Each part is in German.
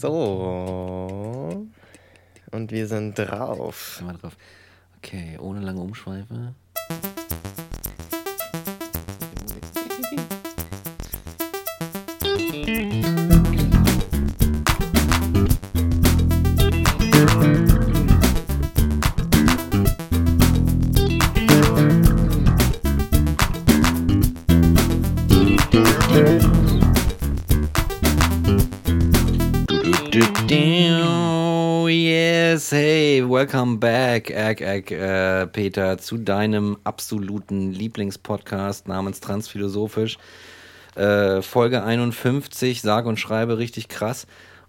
So. Und wir sind drauf. Wir drauf. Okay, ohne lange Umschweife. Welcome back, Egg, Egg, äh, Peter, zu deinem absoluten Lieblingspodcast namens Transphilosophisch. Äh, Folge 51, sage und schreibe richtig krass.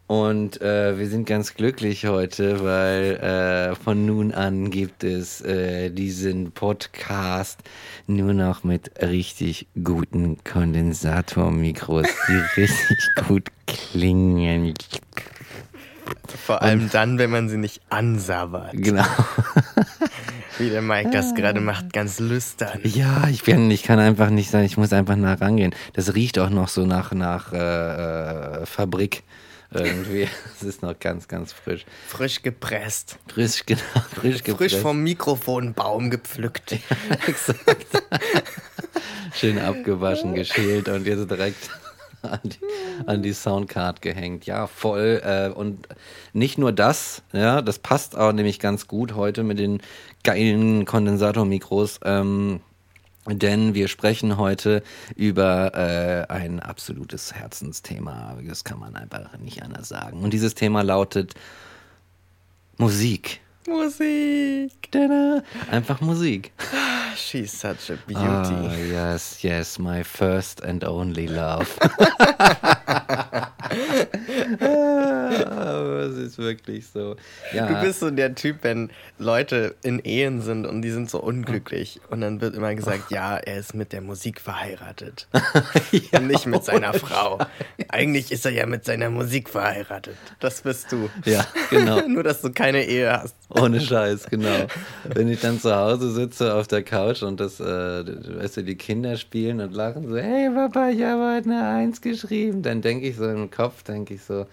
Und äh, wir sind ganz glücklich heute, weil äh, von nun an gibt es äh, diesen Podcast nur noch mit richtig guten Kondensatormikros, die richtig gut klingen. Vor allem dann, wenn man sie nicht ansabbert. Genau. Wie der Mike das gerade macht, ganz lüstern. Ja, ich, bin, ich kann einfach nicht sein, ich muss einfach nah rangehen. Das riecht auch noch so nach, nach äh, äh Fabrik irgendwie. Es ist noch ganz, ganz frisch. Frisch gepresst. Frisch, genau, frisch gepresst. Frisch vom Mikrofonbaum gepflückt. Ja, exakt. Schön abgewaschen, geschält und jetzt direkt an die, an die Soundcard gehängt. Ja, voll. Äh, und nicht nur das, ja, das passt auch nämlich ganz gut heute mit den geilen Kondensatormikros. Ähm, denn wir sprechen heute über äh, ein absolutes Herzensthema. Das kann man einfach nicht anders sagen. Und dieses Thema lautet Musik. Musik. Einfach Musik. She's such a beauty. Oh, yes, yes, my first and only love. Aber es ist wirklich so. Ja. Du bist so der Typ, wenn Leute in Ehen sind und die sind so unglücklich und dann wird immer gesagt, ja, er ist mit der Musik verheiratet. ja, und nicht mit seiner Frau. Eigentlich ist er ja mit seiner Musik verheiratet. Das bist du. Ja, genau. Nur, dass du keine Ehe hast. Ohne Scheiß, genau. Wenn ich dann zu Hause sitze auf der Couch und das, äh, weißt du, die Kinder spielen und lachen so, hey Papa, ich habe heute eine Eins geschrieben, dann denke ich so im Kopf, denke ich so,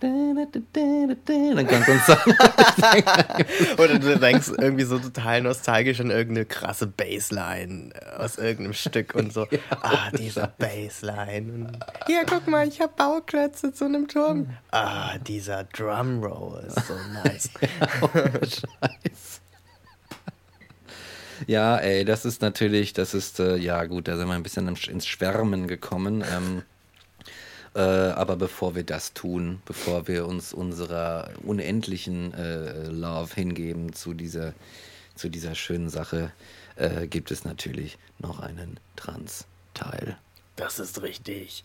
dann kommt so ein Song. Oder du denkst irgendwie so total nostalgisch an irgendeine krasse Bassline aus irgendeinem Stück und so. Ja, ah, dieser Bassline. Hier, guck mal, ich habe Bauklötze zu einem Turm. Ah, dieser Drumroll ist so nice. oh, Scheiße. Ja, ey, das ist natürlich, das ist, äh, ja gut, da sind wir ein bisschen ins Schwärmen gekommen. Ähm, äh, aber bevor wir das tun, bevor wir uns unserer unendlichen äh, Love hingeben zu dieser, zu dieser schönen Sache, äh, gibt es natürlich noch einen Trans-Teil. Das ist richtig.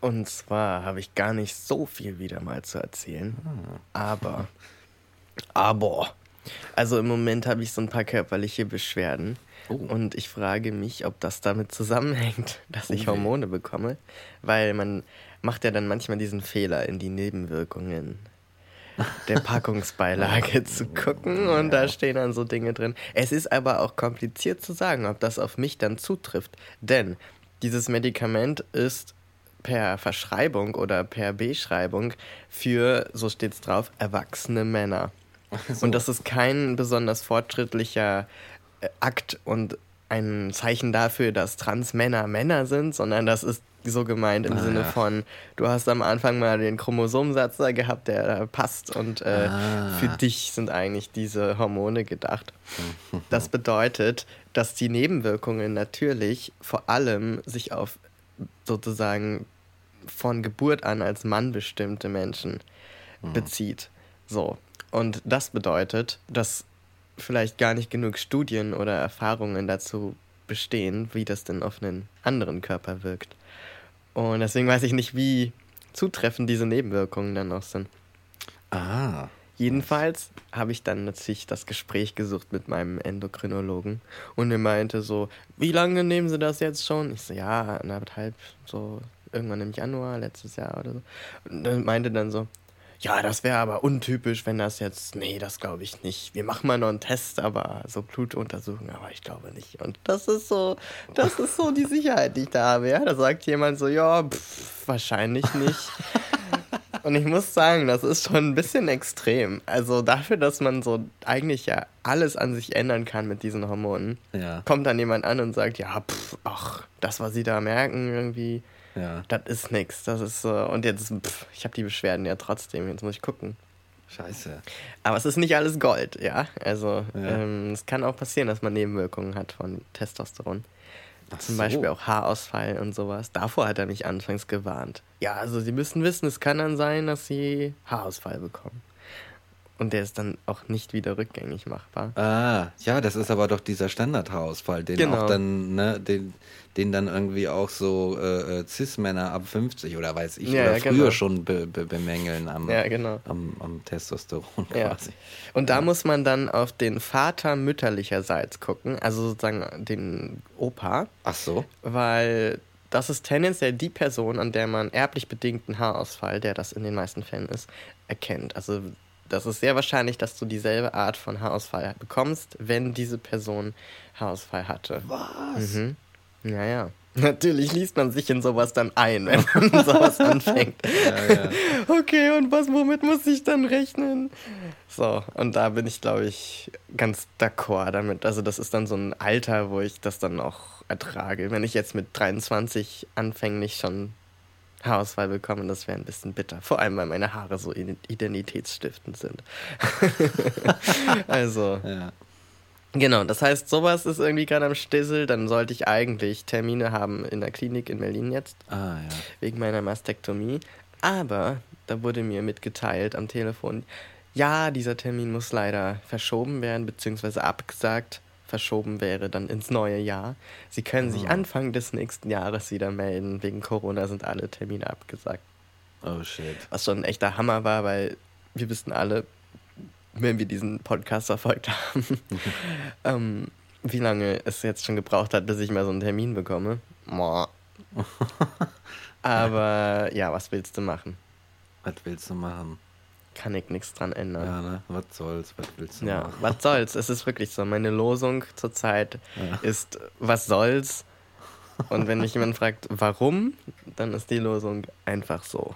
Und zwar habe ich gar nicht so viel wieder mal zu erzählen. Hm. Aber, aber, also im Moment habe ich so ein paar körperliche Beschwerden. Oh. Und ich frage mich, ob das damit zusammenhängt, dass ich Hormone bekomme, weil man macht ja dann manchmal diesen Fehler, in die Nebenwirkungen der Packungsbeilage zu gucken und da stehen dann so Dinge drin. Es ist aber auch kompliziert zu sagen, ob das auf mich dann zutrifft, denn dieses Medikament ist per Verschreibung oder per Beschreibung für, so steht es drauf, erwachsene Männer. So. Und das ist kein besonders fortschrittlicher äh, Akt und ein Zeichen dafür, dass Transmänner Männer sind, sondern das ist so gemeint im ah, Sinne ja. von, du hast am Anfang mal den Chromosomensatz da gehabt, der passt und äh, ah. für dich sind eigentlich diese Hormone gedacht. Das bedeutet, dass die Nebenwirkungen natürlich vor allem sich auf sozusagen von Geburt an als Mann bestimmte Menschen mhm. bezieht. So. Und das bedeutet, dass vielleicht gar nicht genug Studien oder Erfahrungen dazu bestehen, wie das denn auf einen anderen Körper wirkt. Und deswegen weiß ich nicht, wie zutreffend diese Nebenwirkungen dann noch sind. Ah. Jedenfalls habe ich dann natürlich das Gespräch gesucht mit meinem Endokrinologen und er meinte so, wie lange nehmen Sie das jetzt schon? Ich so, ja, anderthalb, so irgendwann im Januar letztes Jahr oder so. Und er meinte dann so, ja, das wäre aber untypisch, wenn das jetzt, nee, das glaube ich nicht. Wir machen mal noch einen Test, aber so Blutuntersuchungen, aber ich glaube nicht. Und das ist so, das ist so die Sicherheit, die ich da habe. Ja, da sagt jemand so, ja, pff, wahrscheinlich nicht. Und ich muss sagen, das ist schon ein bisschen extrem. Also dafür, dass man so eigentlich ja alles an sich ändern kann mit diesen Hormonen, Ja. kommt dann jemand an und sagt, ja, pff, ach, das, was sie da merken, irgendwie, Ja. das ist nix. Das ist so. Und jetzt, pff, ich habe die Beschwerden ja trotzdem. Jetzt muss ich gucken. Scheiße. Aber es ist nicht alles Gold, ja. Also Ja. ähm, es kann auch passieren, dass man Nebenwirkungen hat von Testosteron. Ach Zum so. Beispiel auch Haarausfall und sowas. Davor hat er mich anfangs gewarnt. Ja, also Sie müssen wissen, es kann dann sein, dass Sie Haarausfall bekommen. Und der ist dann auch nicht wieder rückgängig machbar. Ah, ja, das ist aber doch dieser Standardhaarausfall, den Genau. auch dann, ne, den, den dann irgendwie auch so äh, äh, Cis-Männer ab 50 oder weiß ich, Ja, oder früher genau. schon be be bemängeln am, Ja, genau. am, am Testosteron quasi. Und da muss man dann auf den Vater mütterlicherseits gucken, also sozusagen den Opa, Ach so. weil das ist tendenziell die Person, an der man erblich bedingten Haarausfall, der das in den meisten Fällen ist, erkennt. Also das ist sehr wahrscheinlich, dass du dieselbe Art von Haarausfall bekommst, wenn diese Person Haarausfall hatte. Was? Mhm. Ja, ja. Natürlich liest man sich in sowas dann ein, wenn man sowas anfängt. Ja, ja. Okay, und was, womit muss ich dann rechnen? So, und da bin ich, glaube ich, ganz d'accord damit. Also, das ist dann so ein Alter, wo ich das dann auch ertrage. Wenn ich jetzt mit 23 anfänglich schon Haarausfall bekomme, das wäre ein bisschen bitter. Vor allem, weil meine Haare so ident- identitätsstiftend sind. also, Ja. Genau, das heißt, sowas ist irgendwie gerade am Stissel. Dann sollte ich eigentlich Termine haben in der Klinik in Berlin jetzt, Ah, ja. wegen meiner Mastektomie. Aber da wurde mir mitgeteilt am Telefon, ja, dieser Termin muss leider verschoben werden, beziehungsweise abgesagt. Verschoben wäre dann ins neue Jahr. Sie können sich Ah. Anfang des nächsten Jahres wieder melden. Wegen Corona sind alle Termine abgesagt. Oh, shit. Was schon ein echter Hammer war, weil wir wissen alle, wenn wir diesen Podcast verfolgt haben, ähm, wie lange es jetzt schon gebraucht hat, bis ich mal so einen Termin bekomme. Aber ja, was willst du machen? Was willst du machen? Kann ich nichts dran ändern. Ja, ne? Was soll's? Was willst du Ja, machen? was soll's? Es ist wirklich so. Meine Losung zurzeit Ja. ist, was soll's? Und wenn mich jemand fragt, warum, dann ist die Losung einfach so.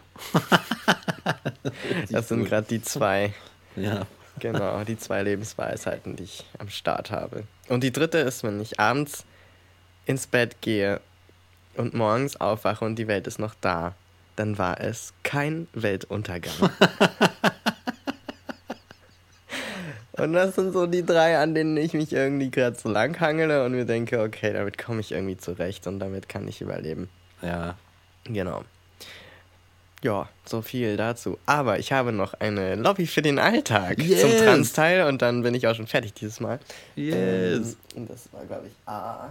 Das sind gerade die zwei Ja. Genau, die zwei Lebensweisheiten, die ich am Start habe. Und die dritte ist, wenn ich abends ins Bett gehe und morgens aufwache und die Welt ist noch da, dann war es kein Weltuntergang. und das sind so die drei, an denen ich mich irgendwie gerade so lang hangele und mir denke, okay, damit komme ich irgendwie zurecht und damit kann ich überleben. Ja. Genau. Ja, so viel dazu. Aber ich habe noch eine Lobby für den Alltag Yes. zum Trans-Teil und dann bin ich auch schon fertig dieses Mal. Yes. Ähm, und das war, glaube ich, A.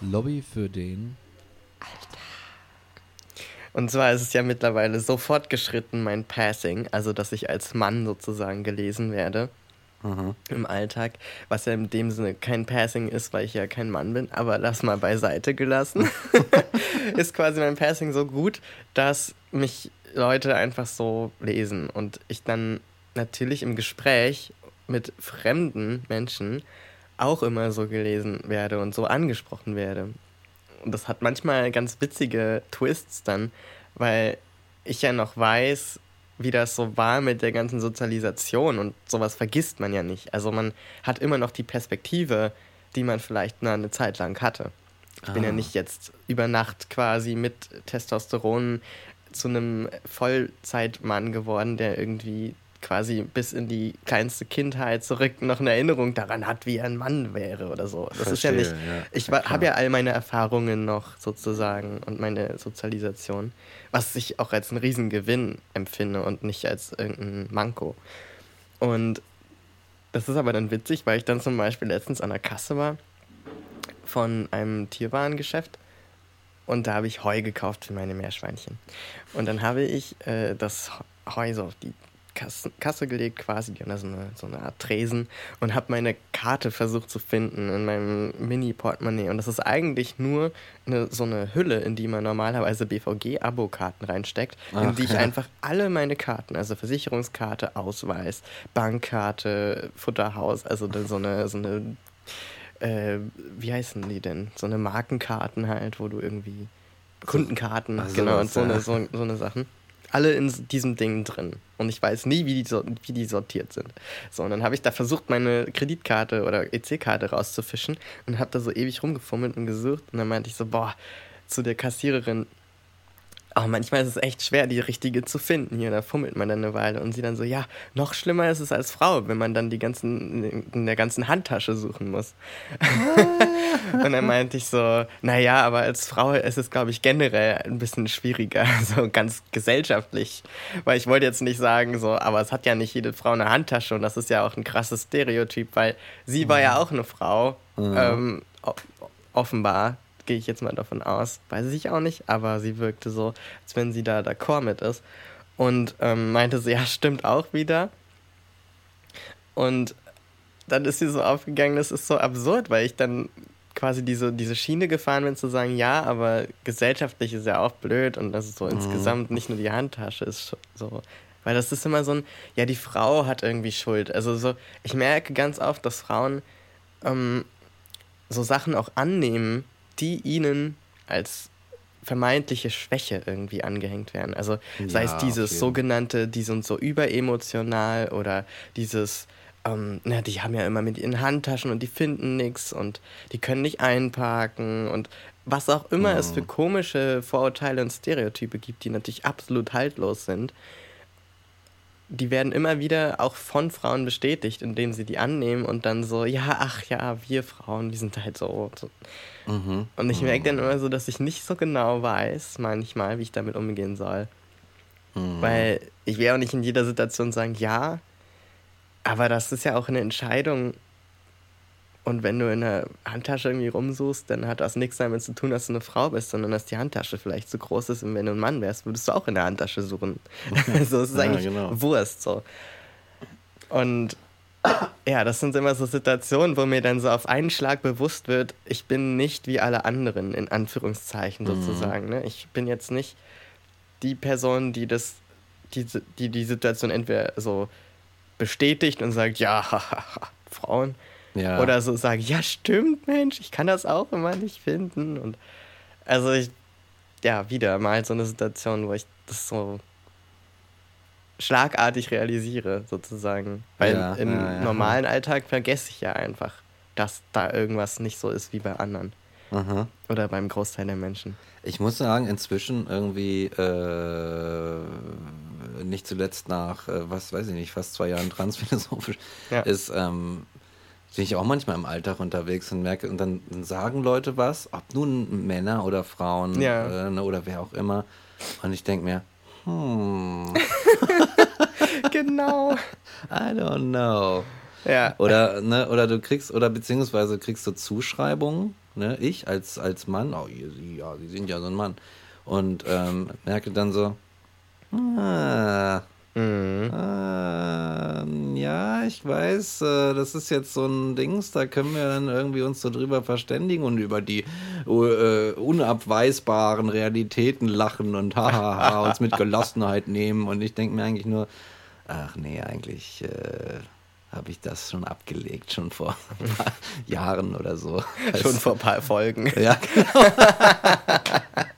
Lobby für den. Und zwar ist es ja mittlerweile so fortgeschritten, mein Passing, also dass ich als Mann sozusagen gelesen werde Mhm. im Alltag, was ja in dem Sinne kein Passing ist, weil ich ja kein Mann bin, aber das mal beiseite gelassen, ist quasi mein Passing so gut, dass mich Leute einfach so lesen und ich dann natürlich im Gespräch mit fremden Menschen auch immer so gelesen werde und so angesprochen werde. Und das hat manchmal ganz witzige Twists dann, weil ich ja noch weiß, wie das so war mit der ganzen Sozialisation und sowas vergisst man ja nicht. Also man hat immer noch die Perspektive, die man vielleicht mal eine Zeit lang hatte. Ich bin ja Ah. nicht jetzt über Nacht quasi mit Testosteron zu einem Vollzeitmann geworden, der irgendwie quasi bis in die kleinste Kindheit zurück noch eine Erinnerung daran hat, wie er ein Mann wäre oder so. Das ist ja nicht. Verstehe, ja. Ich Ja, habe ja all meine Erfahrungen noch sozusagen und meine Sozialisation, was ich auch als einen Riesengewinn empfinde und nicht als irgendein Manko. Und das ist aber dann witzig, weil ich dann zum Beispiel letztens an der Kasse war von einem Tierwarengeschäft und da habe ich Heu gekauft für meine Meerschweinchen. Und dann habe ich äh, das Heu so auf die Kasse, Kasse gelegt quasi, die haben da so eine, so eine Art Tresen und habe meine Karte versucht zu finden in meinem Mini-Portemonnaie. Und das ist eigentlich nur eine, so eine Hülle, in die man normalerweise BVG-Abo-Karten reinsteckt, Ach, in die ich ja. einfach alle meine Karten, also Versicherungskarte, Ausweis, Bankkarte, Futterhaus, also so eine, so eine äh, wie heißen die denn? So eine Markenkarten halt, wo du irgendwie Kundenkarten, Ach, genau, und so, ja. eine, so, so eine Sachen. Alle in diesem Ding drin. Und ich weiß nie, wie die, wie die sortiert sind. So, und dann habe ich da versucht, meine Kreditkarte oder EC-Karte rauszufischen und habe da so ewig rumgefummelt und gesucht. Und dann meinte ich so, boah, zu der Kassiererin, Oh, manchmal ist es echt schwer, die richtige zu finden. Hier, da fummelt man dann eine Weile und sie dann so, ja, noch schlimmer ist es als Frau, wenn man dann die ganzen, in der ganzen Handtasche suchen muss. und dann meinte ich so, naja, aber als Frau ist es, glaube ich, generell ein bisschen schwieriger, so ganz gesellschaftlich. Weil ich wollte jetzt nicht sagen, so, aber es hat ja nicht jede Frau eine Handtasche und das ist ja auch ein krasses Stereotyp, weil sie war ja auch eine Frau, ähm, o- offenbar gehe ich jetzt mal davon aus, weiß ich auch nicht, aber sie wirkte so, als wenn sie da d'accord mit ist. Und ähm, meinte so, ja, stimmt auch wieder. Und dann ist sie so aufgegangen, das ist so absurd, weil ich dann quasi diese, diese Schiene gefahren bin, zu sagen, ja, aber gesellschaftlich ist ja auch blöd und das ist so insgesamt nicht nur die Handtasche ist so. Weil das ist immer so ein, ja, die Frau hat irgendwie Schuld. Also so, ich merke ganz oft, dass Frauen ähm, so Sachen auch annehmen, die ihnen als vermeintliche Schwäche irgendwie angehängt werden. Also sei Ja, es auf dieses jeden. sogenannte, die sind so überemotional oder dieses, ähm, na, die haben ja immer mit ihren Handtaschen und die finden nichts und die können nicht einparken und was auch immer es Mhm. für komische Vorurteile und Stereotype gibt, die natürlich absolut haltlos sind die werden immer wieder auch von Frauen bestätigt, indem sie die annehmen und dann so, ja, ach ja, wir Frauen, wir sind halt so. Mhm. Und ich merke dann immer so, dass ich nicht so genau weiß, manchmal, wie ich damit umgehen soll. Mhm. Weil ich will auch nicht in jeder Situation sagen, ja, aber das ist ja auch eine Entscheidung. Und wenn du in der Handtasche irgendwie rumsuchst, dann hat das nichts damit zu tun, dass du eine Frau bist, sondern dass die Handtasche vielleicht zu groß ist. Und wenn du ein Mann wärst, würdest du auch in der Handtasche suchen. also es ist Ja, eigentlich genau. Wurst so. Und ja, das sind immer so Situationen, wo mir dann so auf einen Schlag bewusst wird, ich bin nicht wie alle anderen, in Anführungszeichen sozusagen. Ne? Ich bin jetzt nicht die Person, die das, die, die die Situation entweder so bestätigt und sagt, ja, Frauen, Ja. oder so sagen, ja, stimmt, Mensch, ich kann das auch immer nicht finden. Und also ich, ja, wieder mal so eine Situation, wo ich das so schlagartig realisiere, sozusagen. Weil Ja, im ja, normalen Alltag vergesse ich ja einfach, dass da irgendwas nicht so ist wie bei anderen. Aha. Oder beim Großteil der Menschen. Ich muss sagen, inzwischen irgendwie, äh, nicht zuletzt nach, äh, was weiß ich nicht, fast zwei Jahren transphilosophisch, Ja. ist, ähm, bin ich auch manchmal im Alltag unterwegs und merke, und dann, dann sagen Leute was, ob nun Männer oder Frauen Ja. äh, ne, oder wer auch immer. Und ich denke mir, hm, genau. I don't know. Ja. Oder, ne, oder du kriegst, oder beziehungsweise kriegst du Zuschreibungen, ne, ich als, als Mann, oh, Sie, ja, Sie sind ja so ein Mann. Und ähm, merke dann so, ah, Mhm. ah, ja, ich weiß, äh, das ist jetzt so ein Dings, da können wir dann irgendwie uns so drüber verständigen und über die äh, unabweisbaren Realitäten lachen und hahaha, uns mit Gelassenheit nehmen. Und ich denke mir eigentlich nur, ach nee, eigentlich äh, habe ich das schon abgelegt, schon vor ein paar Jahren oder so. Schon vor ein paar Folgen. Ja, genau.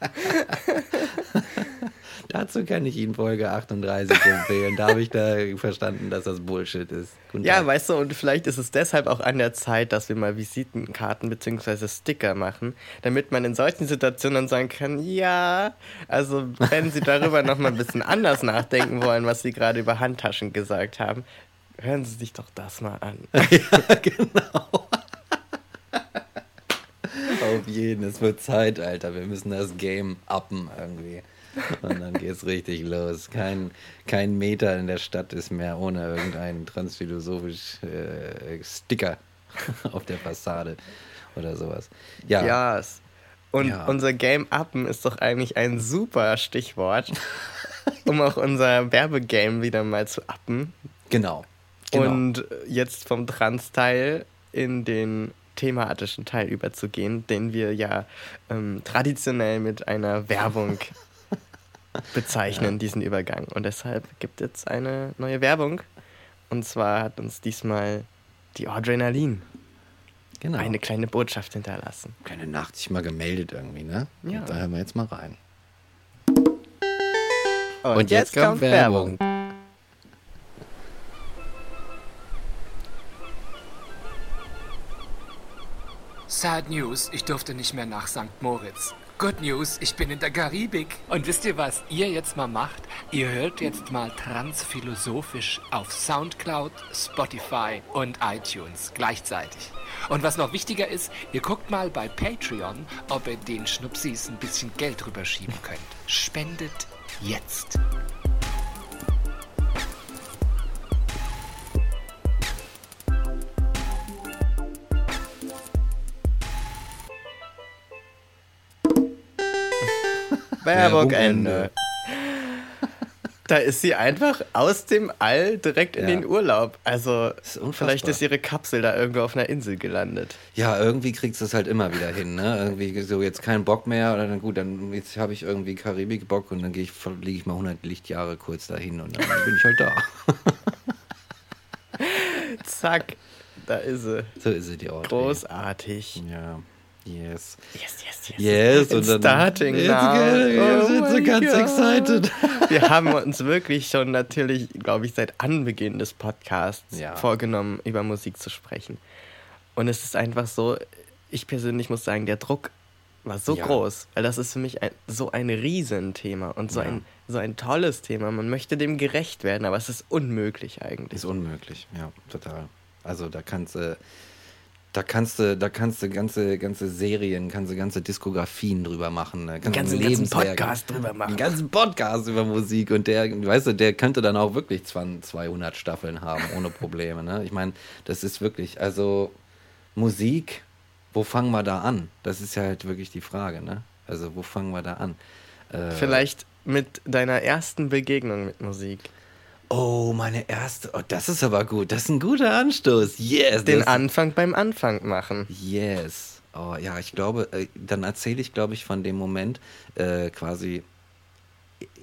Dazu kann ich Ihnen Folge 38 empfehlen. Da habe ich da verstanden, dass das Bullshit ist. Guten Ja, Tag. weißt du, und vielleicht ist es deshalb auch an der Zeit, dass wir mal Visitenkarten bzw. Sticker machen, damit man in solchen Situationen dann sagen kann, ja, also wenn Sie darüber nochmal ein bisschen anders nachdenken wollen, was Sie gerade über Handtaschen gesagt haben, hören Sie sich doch das mal an. ja, genau. Auf jeden, es wird Zeit, Alter. Wir müssen das Game uppen irgendwie. Und dann geht's richtig los. Kein, kein Meter in der Stadt ist mehr ohne irgendeinen transphilosophisch äh, Sticker auf der Fassade oder sowas. Ja, Ja. Und Ja. unser Game Uppen ist doch eigentlich ein super Stichwort. um auch unser Werbegame wieder mal zu appen. Genau. genau. Und jetzt vom Trans-Teil in den thematischen Teil überzugehen, den wir ja ähm, traditionell mit einer Werbung bezeichnen, ja. diesen Übergang. Und deshalb gibt es eine neue Werbung. Und zwar hat uns diesmal die Adrenalin genau. eine kleine Botschaft hinterlassen. Keine Nacht sich mal gemeldet irgendwie, ne? Ja. Und da hören wir jetzt mal rein. Und, Und jetzt, jetzt, kommt Werbung. Werbung. Sad News, ich durfte nicht mehr nach St. Moritz. Good News, ich bin in der Karibik. Und wisst ihr, was ihr jetzt mal macht? Ihr hört jetzt mal transphilosophisch auf Soundcloud, Spotify und iTunes gleichzeitig. Und was noch wichtiger ist, ihr guckt mal bei Patreon, ob ihr den Schnupsis ein bisschen Geld rüberschieben könnt. Spendet jetzt. Werbung Ende. Da ist sie einfach aus dem All direkt in ja. den Urlaub. Also ist vielleicht ist ihre Kapsel da irgendwo auf einer Insel gelandet. Ja, irgendwie kriegst du es halt immer wieder hin. Ne? Irgendwie so jetzt keinen Bock mehr oder dann gut, dann jetzt habe ich irgendwie Karibik Bock und dann gehe ich fliege ich mal 100 Lichtjahre kurz dahin und dann bin ich halt da. Zack, da ist sie. So ist sie die Ort. Großartig. Ja. Yes. Yes, yes, yes. Yes. Und dann, starting jetzt, now. Wir oh sind so ganz God. excited. Wir haben uns wirklich schon natürlich, glaube ich, seit Anbeginn des Podcasts ja. vorgenommen, über Musik zu sprechen. Und es ist einfach so, ich persönlich muss sagen, der Druck war so ja. groß, weil das ist für mich ein, so ein Riesenthema und so, ja. ein, so ein tolles Thema. Man möchte dem gerecht werden, aber es ist unmöglich eigentlich. Ist unmöglich, ja, total. Also da kannst du. Äh, da kannst du, da kannst du ganze, ganze Serien, kannst du ganze Diskografien drüber machen. Ne? Kannst ganzen, ganzen Podcast drüber machen. Den ganzen Podcast über Musik und der, weißt du, der könnte dann auch wirklich 200 Staffeln haben, ohne Probleme. Ne? Ich meine, das ist wirklich, also Musik, wo fangen wir da an? Das ist ja halt wirklich die Frage, ne? Also, wo fangen wir da an? Äh, Vielleicht mit deiner ersten Begegnung mit Musik. Oh, meine erste. Oh, das ist aber gut. Das ist ein guter Anstoß. Yes. Den Anfang beim Anfang machen. Yes. Oh ja, ich glaube, äh, dann erzähle ich, glaube ich, von dem Moment äh, quasi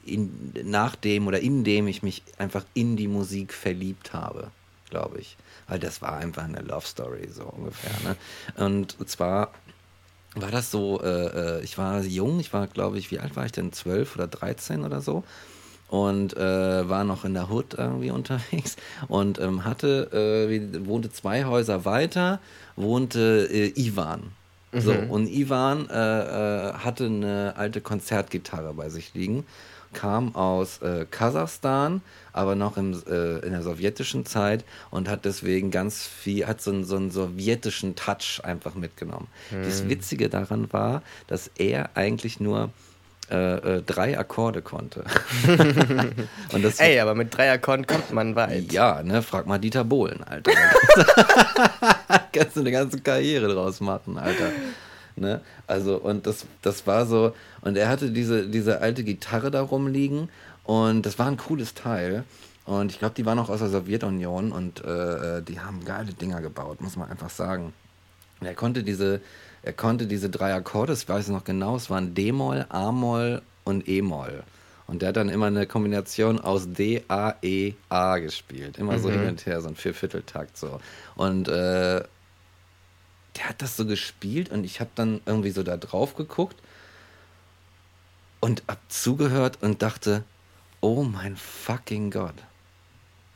in, nach dem oder in dem ich mich einfach in die Musik verliebt habe, glaube ich. Weil das war einfach eine Love Story, so ungefähr. Ne? Und zwar war das so, äh, äh ich war jung, ich war, glaube ich, wie alt war ich denn? Zwölf oder dreizehn oder so und äh, war noch in der Hood irgendwie unterwegs und ähm, hatte, äh, wohnte zwei Häuser weiter, wohnte äh, Ivan. Mhm. So, und Ivan äh, äh, hatte eine alte Konzertgitarre bei sich liegen, kam aus äh, Kasachstan, aber noch im, in der sowjetischen Zeit und hat deswegen ganz viel, hat so einen, so einen sowjetischen Touch einfach mitgenommen. Mhm. Das Witzige daran war, dass er eigentlich nur äh, äh, drei Akkorde konnte. und das Ey, aber mit drei Akkorden kommt man weit. Ja, ne, frag mal Dieter Bohlen, Alter. Kannst du eine ganze Karriere draus machen, Alter. Ne? Also, und das, das war so, und er hatte diese, diese alte Gitarre da rumliegen und das war ein cooles Teil. Und ich glaube, die waren auch aus der Sowjetunion und äh, äh, die haben geile Dinger gebaut, muss man einfach sagen. Und er konnte diese, er konnte diese drei Akkorde, ich weiß noch genau, es waren D-Moll, A-Moll und E-Moll. Und der hat dann immer eine Kombination aus D, A, E, A gespielt. Immer so mhm. hin und her, so ein Viervierteltakt so. Und äh, der hat das so gespielt und ich habe dann irgendwie so da drauf geguckt und hab zugehört und dachte, oh mein fucking Gott,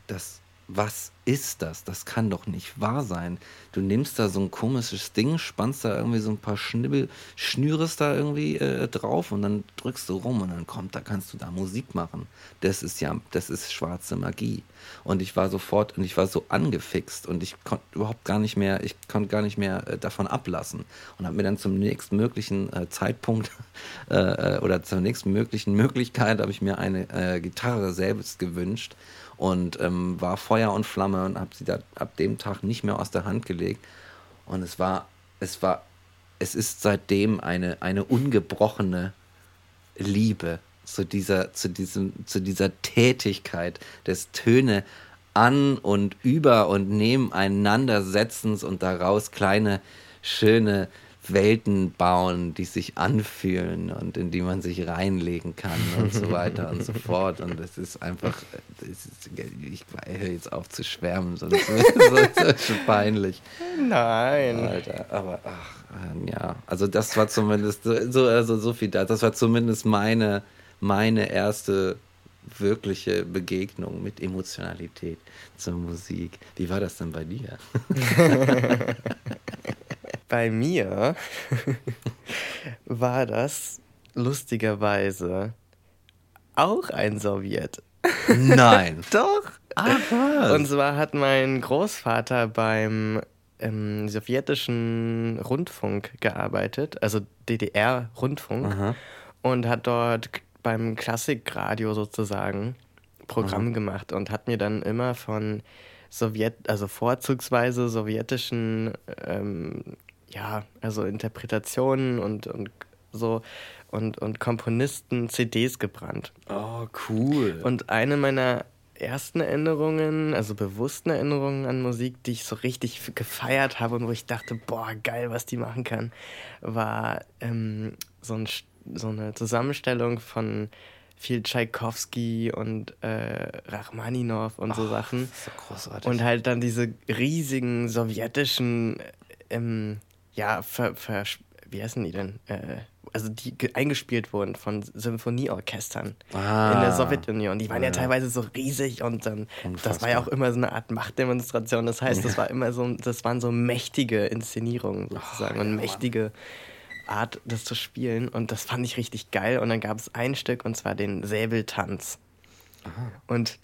das, was ist das? Das kann doch nicht wahr sein. Du nimmst da so ein komisches Ding, spannst da irgendwie so ein paar Schnibbel, schnürest da irgendwie äh, drauf und dann drückst du rum und dann kommt, da kannst du da Musik machen. Das ist ja, das ist schwarze Magie. Und ich war sofort und ich war so angefixt und ich konnte überhaupt gar nicht mehr, ich konnte gar nicht mehr äh, davon ablassen und habe mir dann zum nächstmöglichen äh, Zeitpunkt äh, äh, oder zur nächstmöglichen Möglichkeit habe ich mir eine äh, Gitarre selbst gewünscht und ähm, war Feuer und Flamme und habe sie da ab dem Tag nicht mehr aus der Hand gelegt. Und es war, es war, es ist seitdem eine, eine ungebrochene Liebe zu dieser, zu diesem, zu dieser Tätigkeit des Töne an und über und nebeneinander setzens und daraus kleine, schöne Welten bauen, die sich anfühlen und in die man sich reinlegen kann und so weiter und so fort. Und es ist einfach, es ist, ich höre jetzt auf zu schwärmen, sonst ist es schon peinlich. Nein. Alter, aber ach, ja, also das war zumindest so, also so viel da. Das war zumindest meine, meine erste wirkliche Begegnung mit Emotionalität zur Musik. Wie war das denn bei dir? Bei mir war das lustigerweise auch ein Sowjet. Nein. Doch. Ach, was? Und zwar hat mein Großvater beim ähm, sowjetischen Rundfunk gearbeitet, also DDR-Rundfunk, und hat dort beim Klassikradio sozusagen Programm gemacht und hat mir dann immer von Sowjet, also vorzugsweise sowjetischen, ähm, ja, also Interpretationen und, und so und, und Komponisten CDs gebrannt. Oh, cool. Und eine meiner ersten Erinnerungen, also bewussten Erinnerungen an Musik, die ich so richtig gefeiert habe und wo ich dachte, boah, geil, was die machen kann, war ähm, so, ein, Sch- so eine Zusammenstellung von viel Tschaikowski und äh, Rachmaninow und so Sachen. so großartig. Und halt dann diese riesigen sowjetischen, ähm, ja, ver, ver, wie heißen die denn? Äh, also die ge- eingespielt wurden von Symphonieorchestern Ah. in der Sowjetunion. Die waren ja, teilweise so riesig und dann, das war ja auch immer so eine Art Machtdemonstration. Das heißt, das war immer so, das waren so mächtige Inszenierungen sozusagen und mächtige Art, das zu spielen. Und das fand ich richtig geil. Und dann gab es ein Stück und zwar den Säbeltanz. Und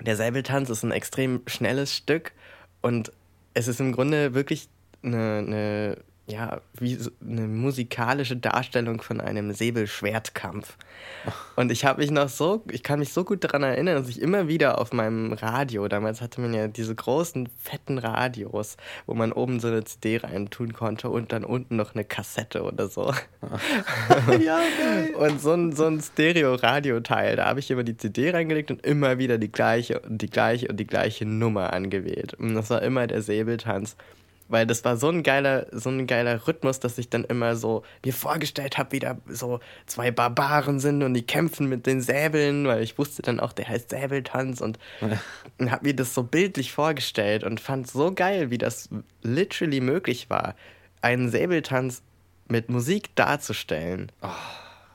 der Säbeltanz ist ein extrem schnelles Stück und es ist im Grunde wirklich eine, eine ja, wie so eine musikalische Darstellung von einem Säbelschwertkampf. Und ich habe mich noch so, ich kann mich so gut daran erinnern, dass ich immer wieder auf meinem Radio, damals hatte man ja diese großen, fetten Radios, wo man oben so eine CD reintun konnte und dann unten noch eine Kassette oder so. ja, geil. Und so ein, so ein Stereo-Radio-Teil, da habe ich immer die CD reingelegt und immer wieder die gleiche und die gleiche und die gleiche Nummer angewählt. Und das war immer der Säbeltanz. Weil das war so ein geiler, so ein geiler Rhythmus, dass ich dann immer so mir vorgestellt habe, wie da so zwei Barbaren sind und die kämpfen mit den Säbeln, weil ich wusste dann auch, der heißt Säbeltanz und, und habe mir das so bildlich vorgestellt und fand so geil, wie das literally möglich war, einen Säbeltanz mit Musik darzustellen.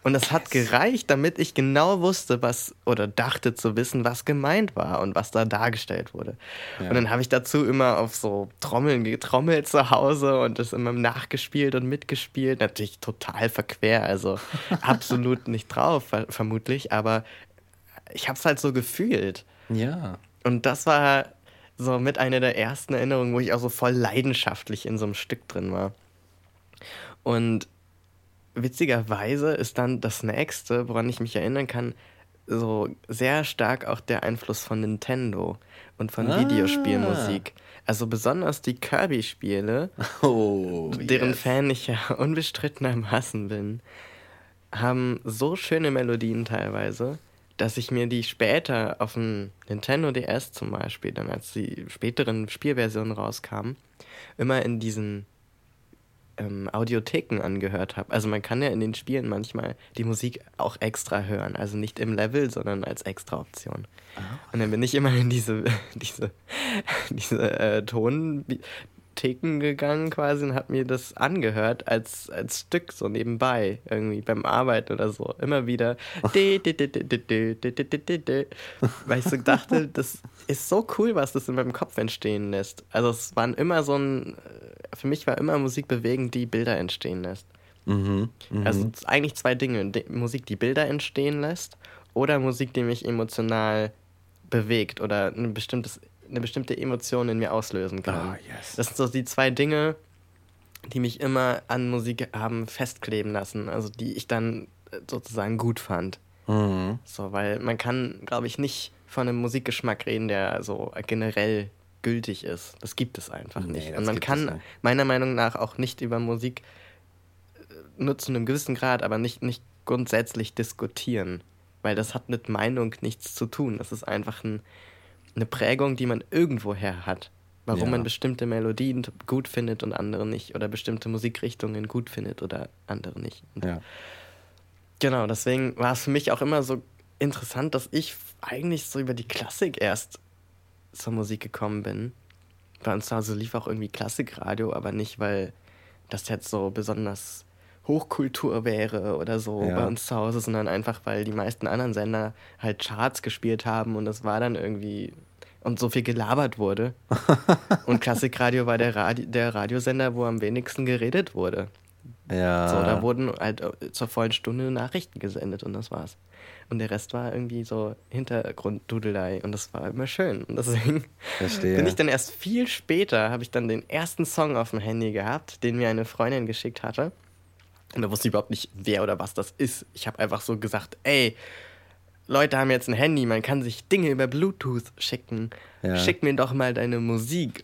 Und das hat gereicht, damit ich genau wusste, was oder dachte zu wissen, was gemeint war und was da dargestellt wurde. Und dann habe ich dazu immer auf so Trommeln getrommelt zu Hause und das immer nachgespielt und mitgespielt. Natürlich total verquer, also absolut nicht drauf, ver- vermutlich, aber ich habe es halt so gefühlt. Ja. Und das war so mit einer der ersten Erinnerungen, wo ich auch so voll leidenschaftlich in so einem Stück drin war. Und witzigerweise ist dann das nächste, woran ich mich erinnern kann, so sehr stark auch der Einfluss von Nintendo und von Ah. Videospielmusik. Also besonders die Kirby-Spiele, Oh, deren yes. Fan ich ja unbestrittenermaßen bin, haben so schöne Melodien teilweise, dass ich mir die später auf dem Nintendo DS zum Beispiel, dann als die späteren Spielversionen rauskamen, immer in diesen ähm, Audiotheken angehört habe. Also man kann ja in den Spielen manchmal die Musik auch extra hören. Also nicht im Level, sondern als extra Option. Und dann bin ich immer in diese, diese, diese äh, Theken gegangen quasi und habe mir das angehört als, als Stück so nebenbei, irgendwie beim Arbeiten oder so. Immer wieder. Weil ich so dachte, das ist so cool, was das in meinem Kopf entstehen lässt. Also es waren immer so ein, äh, für mich war immer Musik bewegend, die Bilder entstehen lässt. Mhm, also mhm. eigentlich zwei Dinge. Musik, die Bilder entstehen lässt oder Musik, die mich emotional bewegt oder ein bestimmtes eine bestimmte Emotion in mir auslösen kann. Ah, yes. Das sind so die zwei Dinge, die mich immer an Musik haben festkleben lassen, also die ich dann äh, sozusagen gut fand. Mhm. So, weil man kann, glaube ich, nicht von einem Musikgeschmack reden, der so generell gültig ist. Das gibt es einfach Nee, nicht. Und man kann meiner Meinung nach auch nicht über Musik äh, nur zu einem gewissen Grad, aber nicht, nicht grundsätzlich diskutieren. weil das hat mit Meinung nichts zu tun. Das ist einfach ein, eine Prägung, die man irgendwoher hat. Warum Ja. man bestimmte Melodien gut findet und andere nicht. Oder bestimmte Musikrichtungen gut findet oder andere nicht. Ja. Genau, deswegen war es für mich auch immer so interessant, dass ich eigentlich so über die Klassik erst zur Musik gekommen bin. Bei uns zu Hause lief auch irgendwie Klassikradio, aber nicht, weil das jetzt so besonders Hochkultur wäre oder so Ja. bei uns zu Hause, sondern einfach, weil die meisten anderen Sender halt Charts gespielt haben und das war dann irgendwie und so viel gelabert wurde. und Klassikradio war der, Radi der Radiosender, wo am wenigsten geredet wurde. Ja. So, da wurden halt äh, zur vollen Stunde Nachrichten gesendet und das war's. Und der Rest war irgendwie so Hintergrunddudelei und das war immer schön. Und deswegen Verstehe. bin ich dann erst viel später, habe ich dann den ersten Song auf dem Handy gehabt, den mir eine Freundin geschickt hatte. Und da wusste ich überhaupt nicht, wer oder was das ist. Ich habe einfach so gesagt, ey, Leute haben jetzt ein Handy, man kann sich Dinge über Bluetooth schicken. Ja. Schick mir doch mal deine Musik.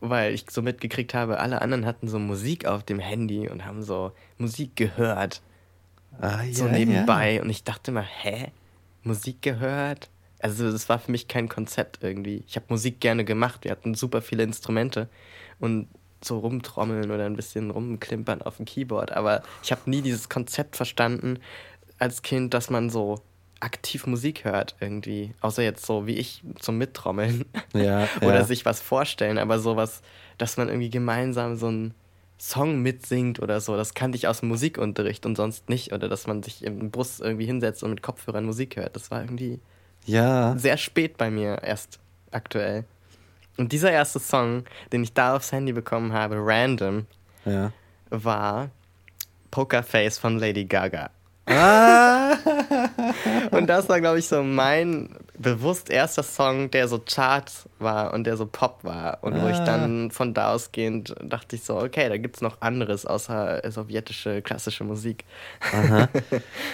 Weil ich so mitgekriegt habe, alle anderen hatten so Musik auf dem Handy und haben so Musik gehört. ah, So ja, nebenbei. Und ich dachte mal, hä? Musik gehört? Also das war für mich kein Konzept irgendwie. Ich habe Musik gerne gemacht. Wir hatten super viele Instrumente und so rumtrommeln oder ein bisschen rumklimpern auf dem Keyboard. Aber ich habe nie dieses Konzept verstanden als Kind, dass man so aktiv Musik hört irgendwie. Außer jetzt so wie ich zum Mittrommeln. Ja, oder ja. sich was vorstellen. Aber sowas, dass man irgendwie gemeinsam so einen Song mitsingt oder so, das kannte ich aus dem Musikunterricht und sonst nicht. Oder dass man sich im Bus irgendwie hinsetzt und mit Kopfhörern Musik hört. Das war irgendwie Ja. sehr spät bei mir erst aktuell. Und dieser erste Song, den ich da aufs Handy bekommen habe, random, Ja. war Pokerface von Lady Gaga. Ah. Und das war, glaube ich, so mein bewusst erster Song, der so Charts war und der so Pop war. Und wo ich Ah. dann von da ausgehend dachte ich so, okay, da gibt es noch anderes außer sowjetische klassische Musik.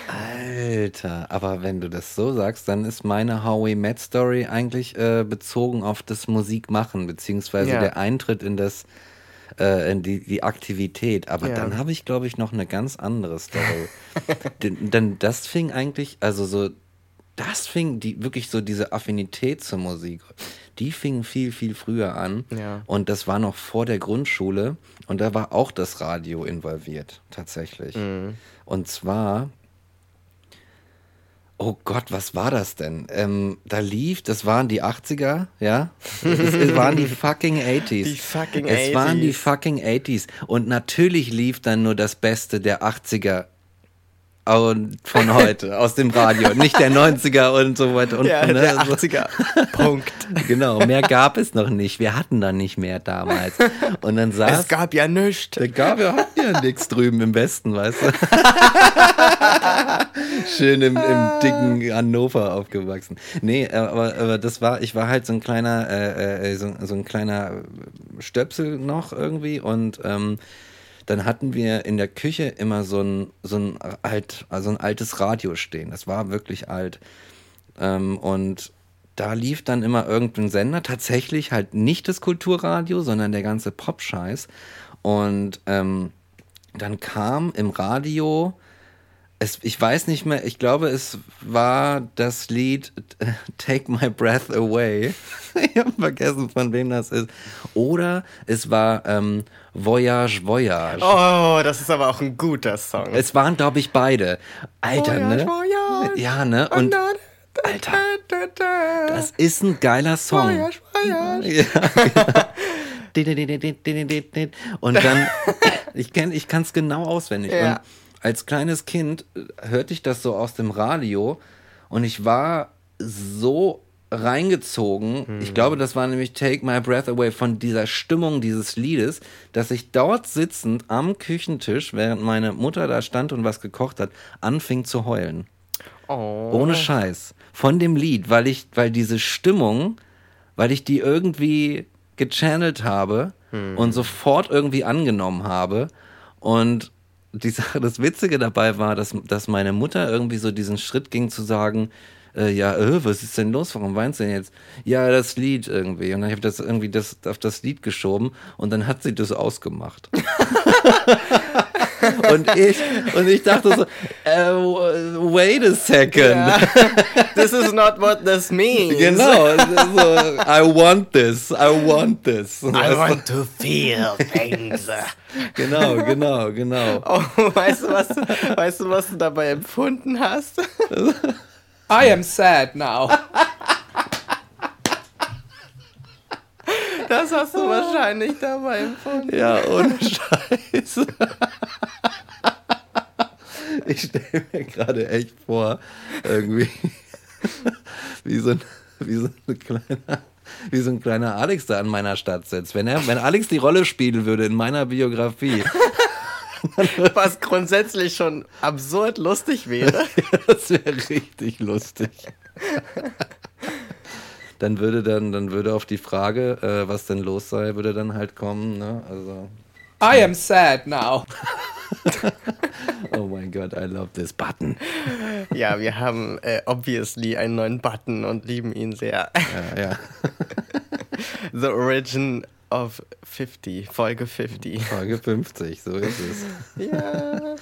Alter, aber wenn du das so sagst, dann ist meine How We Met Story eigentlich äh, bezogen auf das Musikmachen, beziehungsweise Ja. der Eintritt in das, äh, die, die Aktivität. Aber Ja. dann habe ich, glaube ich, noch eine ganz andere Story. denn, denn das fing eigentlich, also so, das fing die, wirklich so diese Affinität zur Musik, die fing viel, viel früher an. Ja. Und das war noch vor der Grundschule. Und da war auch das Radio involviert, tatsächlich. Mhm. Und zwar, oh Gott, was war das denn? Ähm, da lief, das waren die 80er, ja? Es, es waren die fucking 80s. Die fucking Es waren die 80s. fucking 80s. Und natürlich lief dann nur das Beste der 80er und von heute aus dem Radio, nicht der 90er und so weiter. Und, Ja, ne, der so. 80er. Punkt. Genau, mehr gab es noch nicht. Wir hatten dann nicht mehr damals. Und dann saß Es gab ja nichts. der gab ja, hatten ja nichts drüben im Westen, weißt du? Schön im, im dicken Hannover aufgewachsen. Nee, äh, aber, aber das war, ich war halt so ein kleiner, äh, äh, so, so ein kleiner Stöpsel noch irgendwie und ähm, dann hatten wir in der Küche immer so ein, so ein alt, also ein altes Radio stehen. Das war wirklich alt. Ähm, und da lief dann immer irgendein Sender, tatsächlich halt nicht das Kulturradio, sondern der ganze Pop-Scheiß. Und ähm, dann kam im Radio, es, ich weiß nicht mehr, ich glaube, es war das Lied äh, Take My Breath Away. ich habe vergessen, von wem das ist. Oder es war ähm, Voyage, Voyage. Oh, das ist aber auch ein guter Song. Es waren, glaube ich, beide. Alter, Voyage, ne? Voyage. Ja, ne? Und Alter, das ist ein geiler Song. Voyage, Voyage. Ja, genau. Und dann, ich, kenn, ich kann es genau auswendig. Ja. Und als kleines Kind äh, hörte ich das so aus dem Radio und ich war so reingezogen. Hm. Ich glaube, das war nämlich Take My Breath Away von dieser Stimmung dieses Liedes, dass ich dort sitzend am Küchentisch, während meine Mutter da stand und was gekocht hat, anfing zu heulen. Oh. Ohne Scheiß. Von dem Lied, weil ich, weil diese Stimmung, weil ich die irgendwie gechannelt habe und sofort irgendwie angenommen habe. Und die Sache, das Witzige dabei war, dass, dass meine Mutter irgendwie so diesen Schritt ging zu sagen, äh, ja, äh, was ist denn los? Warum weinst du denn jetzt? Ja, das Lied irgendwie. Und dann habe ich das irgendwie das, auf das Lied geschoben und dann hat sie das ausgemacht. und ich, und ich dachte so, äh, wait a second. This is not what this means. Genau. So, I want this. I want this. I want to feel things. Genau, genau, genau. Oh, weißt du, was, weißt du, was du dabei empfunden hast? I am sad now. Das hast du wahrscheinlich dabei empfunden. Ja, ohne Scheiß. Ich stelle mir gerade echt vor, irgendwie, wie so ein, wie so ein kleiner, wie so ein kleiner Alex da an meiner Stadt sitzt. Wenn, er, wenn Alex die Rolle spielen würde in meiner Biografie, Was grundsätzlich schon absurd lustig wäre. das wäre richtig lustig. Dann würde dann, dann würde auf die Frage, äh, was denn los sei, würde dann halt kommen, ne? Also, I am sad now. oh mein Gott, I love this button. Ja, wir haben äh, obviously einen neuen Button und lieben ihn sehr. Ja, ja. The Origin of 50, Folge 50. Folge 50, so ist es. Ja.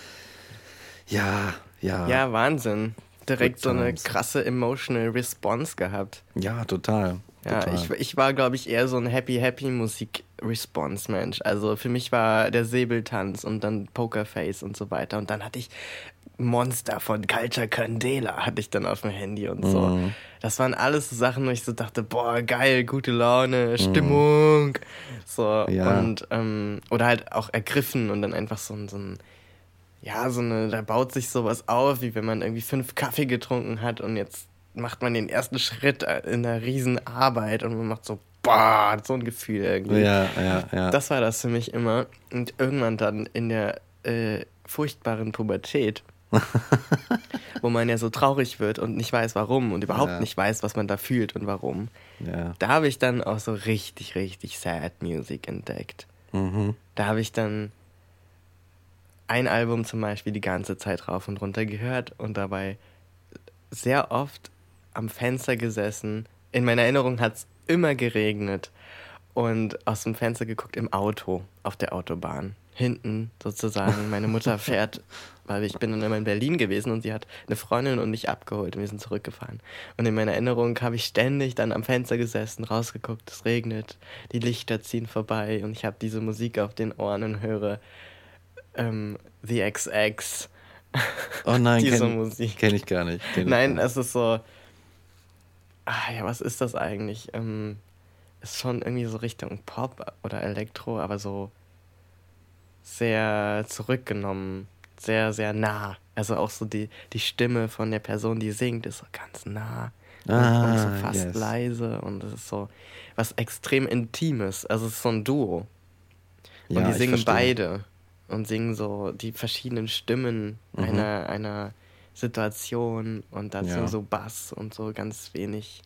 Ja, ja. Ja, Wahnsinn. Direkt so eine krasse emotional Response gehabt. Ja, total. Ja, total. ich, ich war, glaube ich, eher so ein Happy Happy Musik Response Mensch. Also für mich war der Säbeltanz und dann Pokerface und so weiter. Und dann hatte ich Monster von Culture Candela hatte ich dann auf dem Handy und so. Mhm. Das waren alles so Sachen, wo ich so dachte, boah, geil, gute Laune, Stimmung. So, Mhm. Ja. und, ähm, oder halt auch ergriffen und dann einfach so so ein ja, so eine, da baut sich sowas auf, wie wenn man irgendwie fünf Kaffee getrunken hat und jetzt macht man den ersten Schritt in einer riesen Arbeit und man macht so, boah, so ein Gefühl irgendwie. Ja, ja, ja. Das war das für mich immer. Und irgendwann dann in der äh, furchtbaren Pubertät, wo man ja so traurig wird und nicht weiß warum und überhaupt Ja. nicht weiß, was man da fühlt und warum. ja. Da habe ich dann auch so richtig, richtig sad Music entdeckt. Mhm. Da habe ich dann ein Album zum Beispiel die ganze Zeit rauf und runter gehört und dabei sehr oft am Fenster gesessen. In meiner Erinnerung hat es immer geregnet und aus dem Fenster geguckt im Auto, auf der Autobahn. Hinten sozusagen. Meine Mutter fährt, weil ich bin dann immer in Berlin gewesen und sie hat eine Freundin und mich abgeholt und wir sind zurückgefahren. Und in meiner Erinnerung habe ich ständig dann am Fenster gesessen, rausgeguckt, es regnet, die Lichter ziehen vorbei und ich habe diese Musik auf den Ohren und höre ähm, The XX. Oh nein, Diese kenn, Musik. Kenn ich gar nicht. Nein, gar nicht. es ist so. Ah, ja, was ist das eigentlich? Ähm, ist schon irgendwie so Richtung Pop oder Elektro, aber so sehr zurückgenommen, sehr, sehr nah. Also auch so die, die Stimme von der Person, die singt, ist so ganz nah und, und so Ah, fast yes. leise und es ist so was extrem Intimes. Also es ist so ein Duo. Und Ja, die singen beide und singen so die verschiedenen Stimmen Mhm. einer, einer Situation und dazu Ja. so Bass und so ganz wenig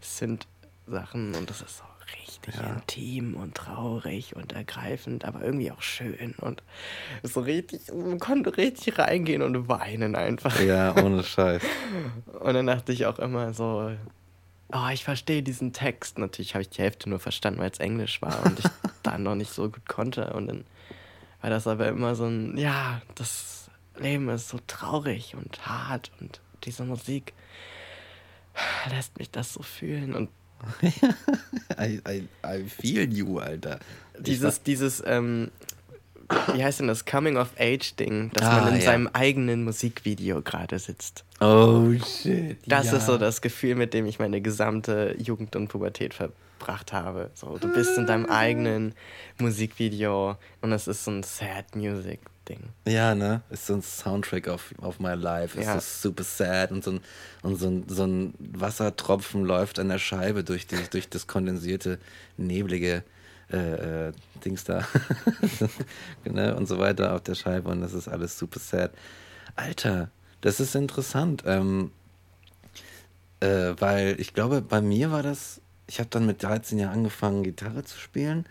sind Sachen und das ist so richtig Ja. intim und traurig und ergreifend, aber irgendwie auch schön und so richtig, man konnte richtig reingehen und weinen einfach. Ja, ohne Scheiß. Und dann dachte ich auch immer so, oh, ich verstehe diesen Text. Natürlich habe ich die Hälfte nur verstanden, weil es Englisch war und ich dann noch nicht so gut konnte. Und dann war das aber immer so ein, ja, das Leben ist so traurig und hart und diese Musik lässt mich das so fühlen. Und I, I, I feel you, Alter. dieses, dieses, ähm, wie heißt denn das, Coming-of-Age-Ding, dass Ah, man in ja. seinem eigenen Musikvideo gerade sitzt. Oh shit. Das ja. ist so das Gefühl, mit dem ich meine gesamte Jugend und Pubertät verbracht habe. So, du bist in deinem eigenen Musikvideo und es ist so ein Sad Music Ding. Ja, ne? Ist so ein Soundtrack of, of my life. Ist Ja. so super sad und so ein, und so ein, so ein Wassertropfen läuft an der Scheibe durch, die, durch das kondensierte, neblige äh, äh, Dings da. ne? Und so weiter auf der Scheibe und das ist alles super sad. Alter, das ist interessant. Ähm, äh, weil ich glaube, bei mir war das, ich habe dann mit 13 Jahren angefangen, Gitarre zu spielen.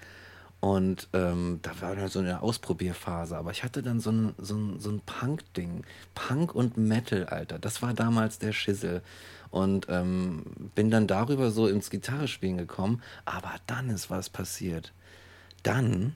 Und ähm, da war dann so eine Ausprobierphase. Aber ich hatte dann so ein, so ein, so ein Punk-Ding. Punk und Metal, Alter. Das war damals der Schissel. Und ähm, bin dann darüber so ins Gitarrespielen gekommen. Aber dann ist was passiert. Dann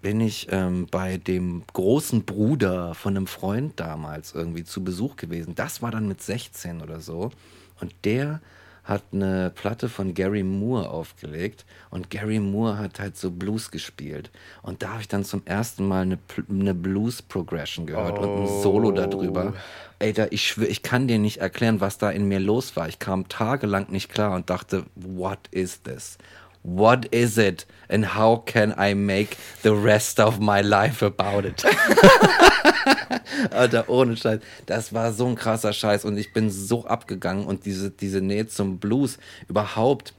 bin ich ähm, bei dem großen Bruder von einem Freund damals irgendwie zu Besuch gewesen. Das war dann mit 16 oder so. Und der hat eine Platte von Gary Moore aufgelegt und Gary Moore hat halt so Blues gespielt. Und da habe ich dann zum ersten Mal eine, eine Blues-Progression gehört und ein Solo darüber. Ey, da, ich schwöre, ich kann dir nicht erklären, was da in mir los war. Ich kam tagelang nicht klar und dachte, what is this? What is it? And how can I make the rest of my life about it? Alter, ohne Scheiß. Das war so ein krasser Scheiß und ich bin so abgegangen und diese, diese Nähe zum Blues überhaupt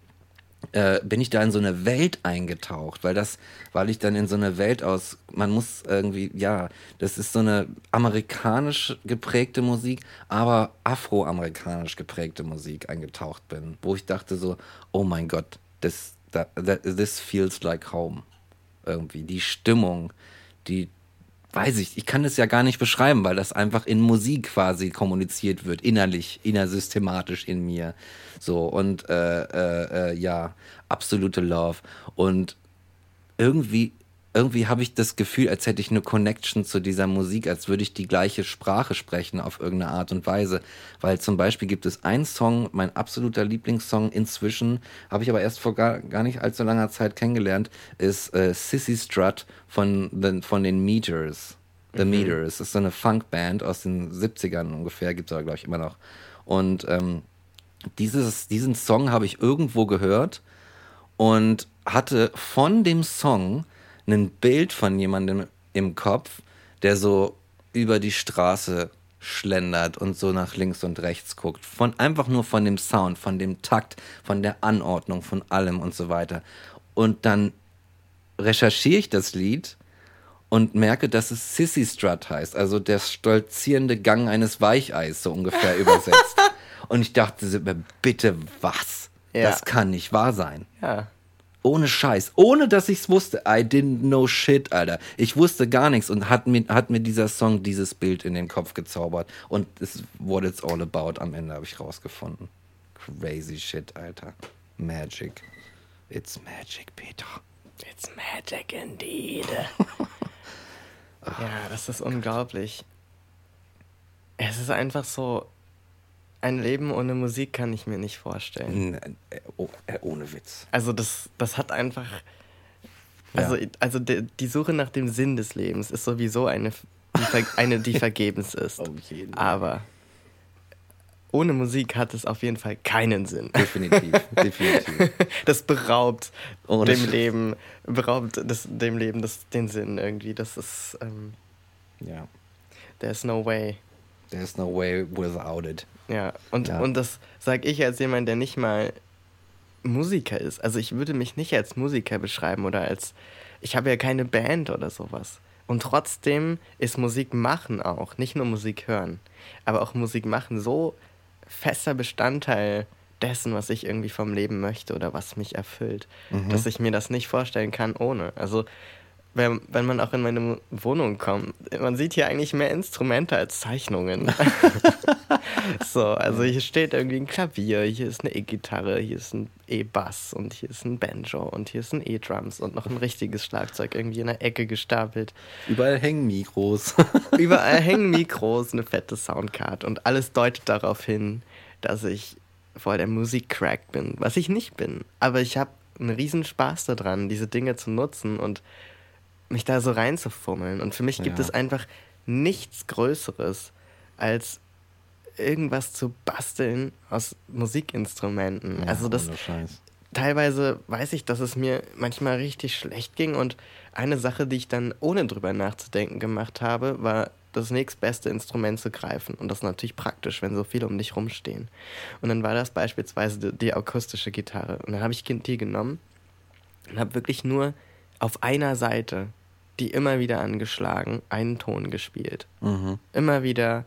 äh, bin ich da in so eine Welt eingetaucht, weil das, weil ich dann in so eine Welt aus, man muss irgendwie, ja, das ist so eine amerikanisch geprägte Musik, aber afroamerikanisch geprägte Musik eingetaucht bin, wo ich dachte so, oh mein Gott, das, that, that, this feels like home. Irgendwie, die Stimmung, die, weiß ich, ich kann es ja gar nicht beschreiben, weil das einfach in Musik quasi kommuniziert wird, innerlich, innersystematisch in mir. So, und äh, äh, äh, ja, absolute Love. Und irgendwie, irgendwie habe ich das Gefühl, als hätte ich eine Connection zu dieser Musik, als würde ich die gleiche Sprache sprechen auf irgendeine Art und Weise. Weil zum Beispiel gibt es einen Song, mein absoluter Lieblingssong inzwischen, habe ich aber erst vor gar, gar nicht allzu langer Zeit kennengelernt, ist äh, Sissy Strut von, den- von den Meters. The Meters. Das ist so eine Funkband aus den 70ern ungefähr, gibt es aber, glaube ich, immer noch. Und ähm, dieses, diesen Song habe ich irgendwo gehört und hatte von dem Song ein Bild von jemandem im Kopf, der so über die Straße schlendert und so nach links und rechts guckt. Von einfach nur von dem Sound, von dem Takt, von der Anordnung, von allem und so weiter. Und dann recherchiere ich das Lied und merke, dass es Sissy Strut heißt, also der stolzierende Gang eines Weicheis, so ungefähr übersetzt. Und ich dachte, so, bitte was? Ja. Das kann nicht wahr sein. Ja. Ohne Scheiß. Ohne dass ich es wusste. I didn't know shit, Alter. Ich wusste gar nichts und hat mir, hat mir dieser Song dieses Bild in den Kopf gezaubert. Und es what it's all about am Ende habe ich rausgefunden. Crazy shit, Alter. Magic. It's magic, Peter. It's magic indeed. ja, das ist unglaublich. Es ist einfach so, ein Leben ohne Musik kann ich mir nicht vorstellen. Äh, oh, äh, ohne Witz. Also das, das hat einfach, Ja. also, also die, Suche nach dem Sinn des Lebens ist sowieso eine, die, eine, die vergebens ist. Auf jeden Fall. Aber ohne Musik hat es auf jeden Fall keinen Sinn. Definitiv, definitiv. Das beraubt Ohne dem Scheiß. Leben, beraubt das, dem Leben das, den Sinn irgendwie. Das ist, ähm, Ja. there's no way. There's no way without it. Ja, und, Ja. und das sage ich als jemand, der nicht mal Musiker ist. Also ich würde mich nicht als Musiker beschreiben oder als, ich habe ja keine Band oder sowas. Und trotzdem ist Musik machen auch, nicht nur Musik hören, aber auch Musik machen so fester Bestandteil dessen, was ich irgendwie vom Leben möchte oder was mich erfüllt, dass ich mir das nicht vorstellen kann ohne. Also wenn, wenn man auch in meine Wohnung kommt, man sieht hier eigentlich mehr Instrumente als Zeichnungen. so, also hier steht irgendwie ein Klavier, hier ist eine E-Gitarre, hier ist ein E-Bass und hier ist ein Banjo und hier ist ein E-Drums und noch ein richtiges Schlagzeug irgendwie in der Ecke gestapelt. Überall hängen Mikros. Überall hängen Mikros, eine fette Soundcard und alles deutet darauf hin, dass ich voll der Musikcrack bin, was ich nicht bin. Aber ich habe einen riesen Spaß daran, diese Dinge zu nutzen und mich da so reinzufummeln. Und für mich gibt Ja. es einfach nichts Größeres, als irgendwas zu basteln aus Musikinstrumenten. also das, teilweise weiß ich, dass es mir manchmal richtig schlecht ging und eine Sache, die ich dann ohne drüber nachzudenken gemacht habe, war das nächstbeste Instrument zu greifen. Und das ist natürlich praktisch, wenn so viele um dich rumstehen. Und dann war das beispielsweise die, die akustische Gitarre. Und dann habe ich die genommen und habe wirklich nur auf einer Seite, die immer wieder angeschlagen, einen Ton gespielt. Mhm. Immer wieder.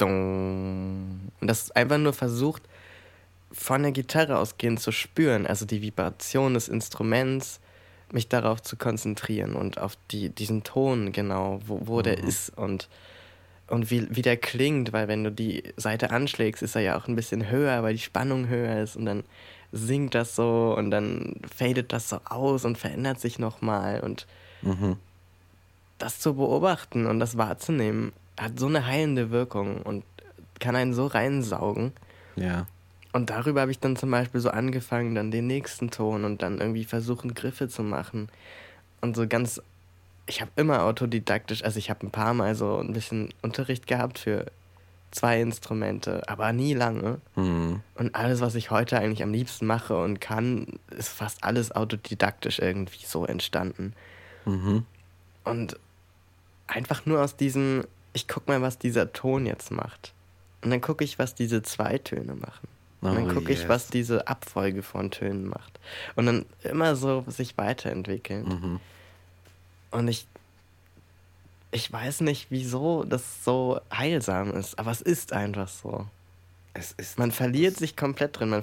Und das ist einfach nur versucht, von der Gitarre ausgehend zu spüren, also die Vibration des Instruments, mich darauf zu konzentrieren und auf die, diesen Ton genau, wo, wo der ist und, und wie, wie der klingt, weil wenn du die Seite anschlägst, ist er ja auch ein bisschen höher, weil die Spannung höher ist und dann singt das so und dann fadet das so aus und verändert sich nochmal und Mhm. das zu beobachten und das wahrzunehmen, hat so eine heilende Wirkung und kann einen so reinsaugen. Ja. Und darüber habe ich dann zum Beispiel so angefangen, dann den nächsten Ton und dann irgendwie versuchen, Griffe zu machen. Und so ganz, ich habe immer autodidaktisch, also ich habe ein paar Mal so ein bisschen Unterricht gehabt für zwei Instrumente, aber nie lange. Mhm. Und alles, was ich heute eigentlich am liebsten mache und kann, ist fast alles autodidaktisch irgendwie so entstanden. Mhm. Und einfach nur aus diesem, ich guck mal, was dieser Ton jetzt macht. Und dann gucke ich, was diese zwei Töne machen. Und dann Oh, gucke ich, yes. was diese Abfolge von Tönen macht. Und dann immer so sich weiterentwickeln. Mhm. Und ich, ich weiß nicht, wieso das so heilsam ist, aber es ist einfach so. Es ist Man verliert sich komplett drin, man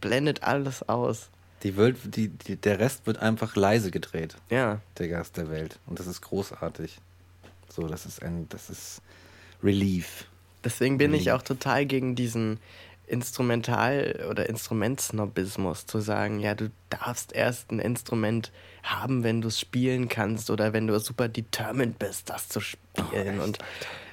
blendet alles aus. die Welt, die, die, der Rest wird einfach leise gedreht, Ja, der Gast der Welt. Und das ist großartig. So, das ist ein, das ist Relief. deswegen bin ich Mhm. auch total gegen diesen Instrumental- oder Instrumentsnobismus, zu sagen, ja, du darfst erst ein Instrument haben, wenn du es spielen kannst oder wenn du super determined bist, das zu spielen. und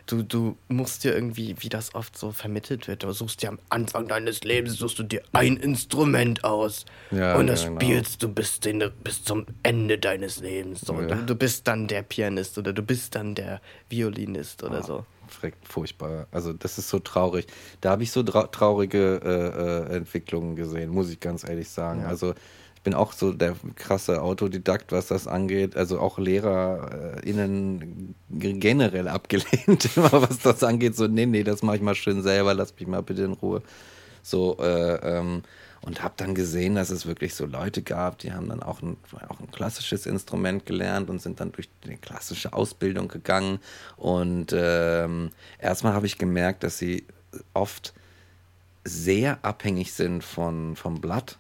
du, du musst dir irgendwie, wie das oft so vermittelt wird, du suchst dir am Anfang deines Lebens, suchst du dir ein Instrument aus Ja, und das genau. spielst du bis, den, bis zum Ende deines Lebens. So. Ja. Du, du bist dann der Pianist oder du bist dann der Violinist oder Ah, so. Furchtbar. Also das ist so traurig. Da habe ich so trau traurige äh, äh, Entwicklungen gesehen, muss ich ganz ehrlich sagen. Ja. Also ich bin auch so der krasse Autodidakt, was das angeht. Also auch LehrerInnen generell abgelehnt, immer was das angeht. So, nee, nee, das mache ich mal schön selber, lass mich mal bitte in Ruhe. So, äh, ähm, und habe dann gesehen, dass es wirklich so Leute gab, die haben dann auch ein, auch ein klassisches Instrument gelernt und sind dann durch die klassische Ausbildung gegangen. Und ähm, erstmal habe ich gemerkt, dass sie oft sehr abhängig sind von, vom Blatt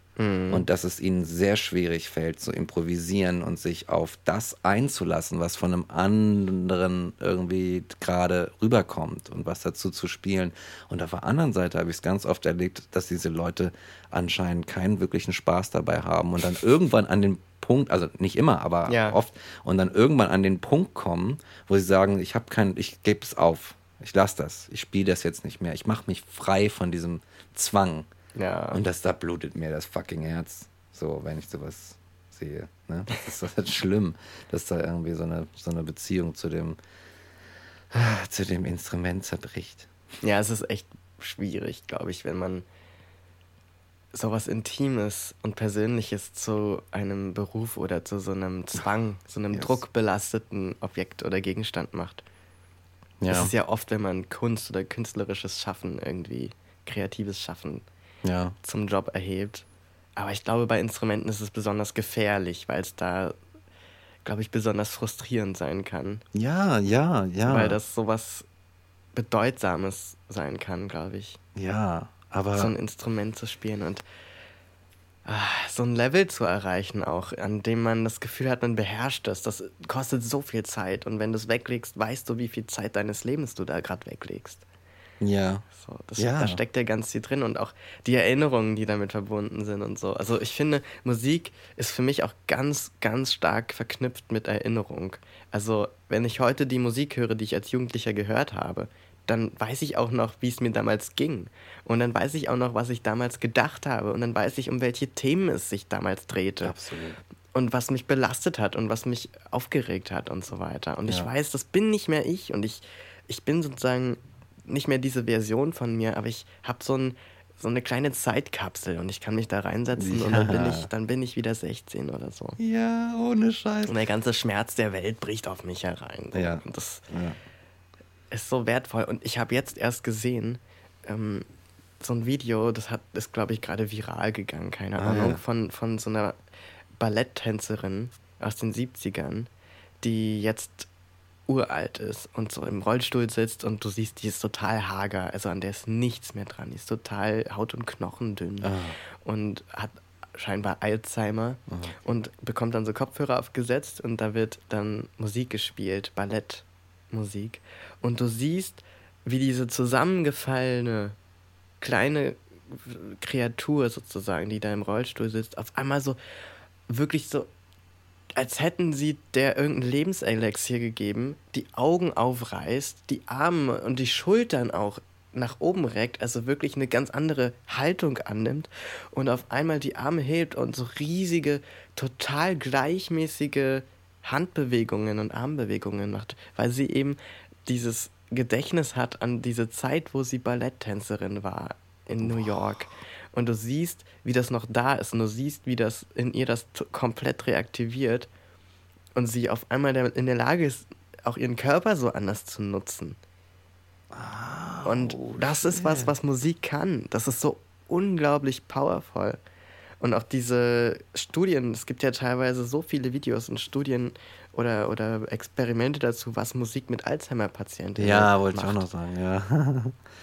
und dass es ihnen sehr schwierig fällt zu improvisieren und sich auf das einzulassen, was von einem anderen irgendwie gerade rüberkommt und was dazu zu spielen. Und auf der anderen Seite habe ich es ganz oft erlebt, dass diese Leute anscheinend keinen wirklichen Spaß dabei haben und dann irgendwann an den Punkt, also nicht immer, aber Ja. oft, und dann irgendwann an den Punkt kommen, wo sie sagen, ich habe keinen, ich gebe es auf, ich lasse das, ich spiele das jetzt nicht mehr, ich mache mich frei von diesem Zwang. Ja. Und das da blutet mir das fucking Herz, so wenn ich sowas sehe. Ne? Das ist halt schlimm, dass da irgendwie so eine, so eine Beziehung zu dem, zu dem Instrument zerbricht. Ja, es ist echt schwierig, glaube ich, wenn man sowas Intimes und Persönliches zu einem Beruf oder zu so einem Zwang, so einem Yes. druckbelasteten Objekt oder Gegenstand macht. Das Ja, ist ja oft, wenn man Kunst oder künstlerisches Schaffen irgendwie, kreatives Schaffen ja, zum Job erhebt. Aber ich glaube, bei Instrumenten ist es besonders gefährlich, weil es da, glaube ich, besonders frustrierend sein kann. ja, ja, ja. Weil das sowas Bedeutsames sein kann, glaube ich. ja, aber so ein Instrument zu spielen und ah, so ein Level zu erreichen auch, an dem man das Gefühl hat, man beherrscht das. Das kostet so viel Zeit und wenn du es weglegst, weißt du, wie viel Zeit deines Lebens du da gerade weglegst. Ja, So, das, Ja. Da steckt ja ganz viel drin und auch die Erinnerungen, die damit verbunden sind und so. Also ich finde, Musik ist für mich auch ganz, ganz stark verknüpft mit Erinnerung. Also wenn ich heute die Musik höre, die ich als Jugendlicher gehört habe, dann weiß ich auch noch, wie es mir damals ging. Und dann weiß ich auch noch, was ich damals gedacht habe. Und dann weiß ich, um welche Themen es sich damals drehte absolut. und was mich belastet hat und was mich aufgeregt hat und so weiter. Und ich Ja. weiß, das bin nicht mehr ich und ich, ich bin sozusagen nicht mehr diese Version von mir, aber ich habe so, ein, so eine kleine Zeitkapsel und ich kann mich da reinsetzen und dann bin, Ja. ich, dann bin ich wieder 16 oder so. Ja, ohne Scheiß. Und der ganze Schmerz der Welt bricht auf mich herein. Ja. Und das Ja. ist so wertvoll. Und ich habe jetzt erst gesehen, ähm, so ein Video, das hat, ist, glaube ich, gerade viral gegangen, keine Ah, Ahnung, ja. von, von so einer Balletttänzerin aus den 70ern, die jetzt uralt ist und so im Rollstuhl sitzt und du siehst, die ist total hager, also an der ist nichts mehr dran, die ist total Haut und Knochen dünn Ah. und hat scheinbar Alzheimer und bekommt dann so Kopfhörer aufgesetzt und da wird dann Musik gespielt, Ballettmusik. Und du siehst, wie diese zusammengefallene kleine Kreatur sozusagen, die da im Rollstuhl sitzt, auf einmal so wirklich so als hätten sie der irgendein Lebenselixier gegeben, die Augen aufreißt, die Arme und die Schultern auch nach oben reckt, also wirklich eine ganz andere Haltung annimmt und auf einmal die Arme hebt und so riesige, total gleichmäßige Handbewegungen und Armbewegungen macht, weil sie eben dieses Gedächtnis hat an diese Zeit, wo sie Balletttänzerin war in New York. Und du siehst, wie das noch da ist und du siehst, wie das in ihr das komplett reaktiviert und sie auf einmal in der Lage ist, auch ihren Körper so anders zu nutzen. und das ist was, was Musik kann. Das ist so unglaublich powerful. Und auch diese Studien, es gibt ja teilweise so viele Videos und Studien oder, oder Experimente dazu, was Musik mit Alzheimer-Patienten Ja, wollte ich macht. auch noch sagen, ja.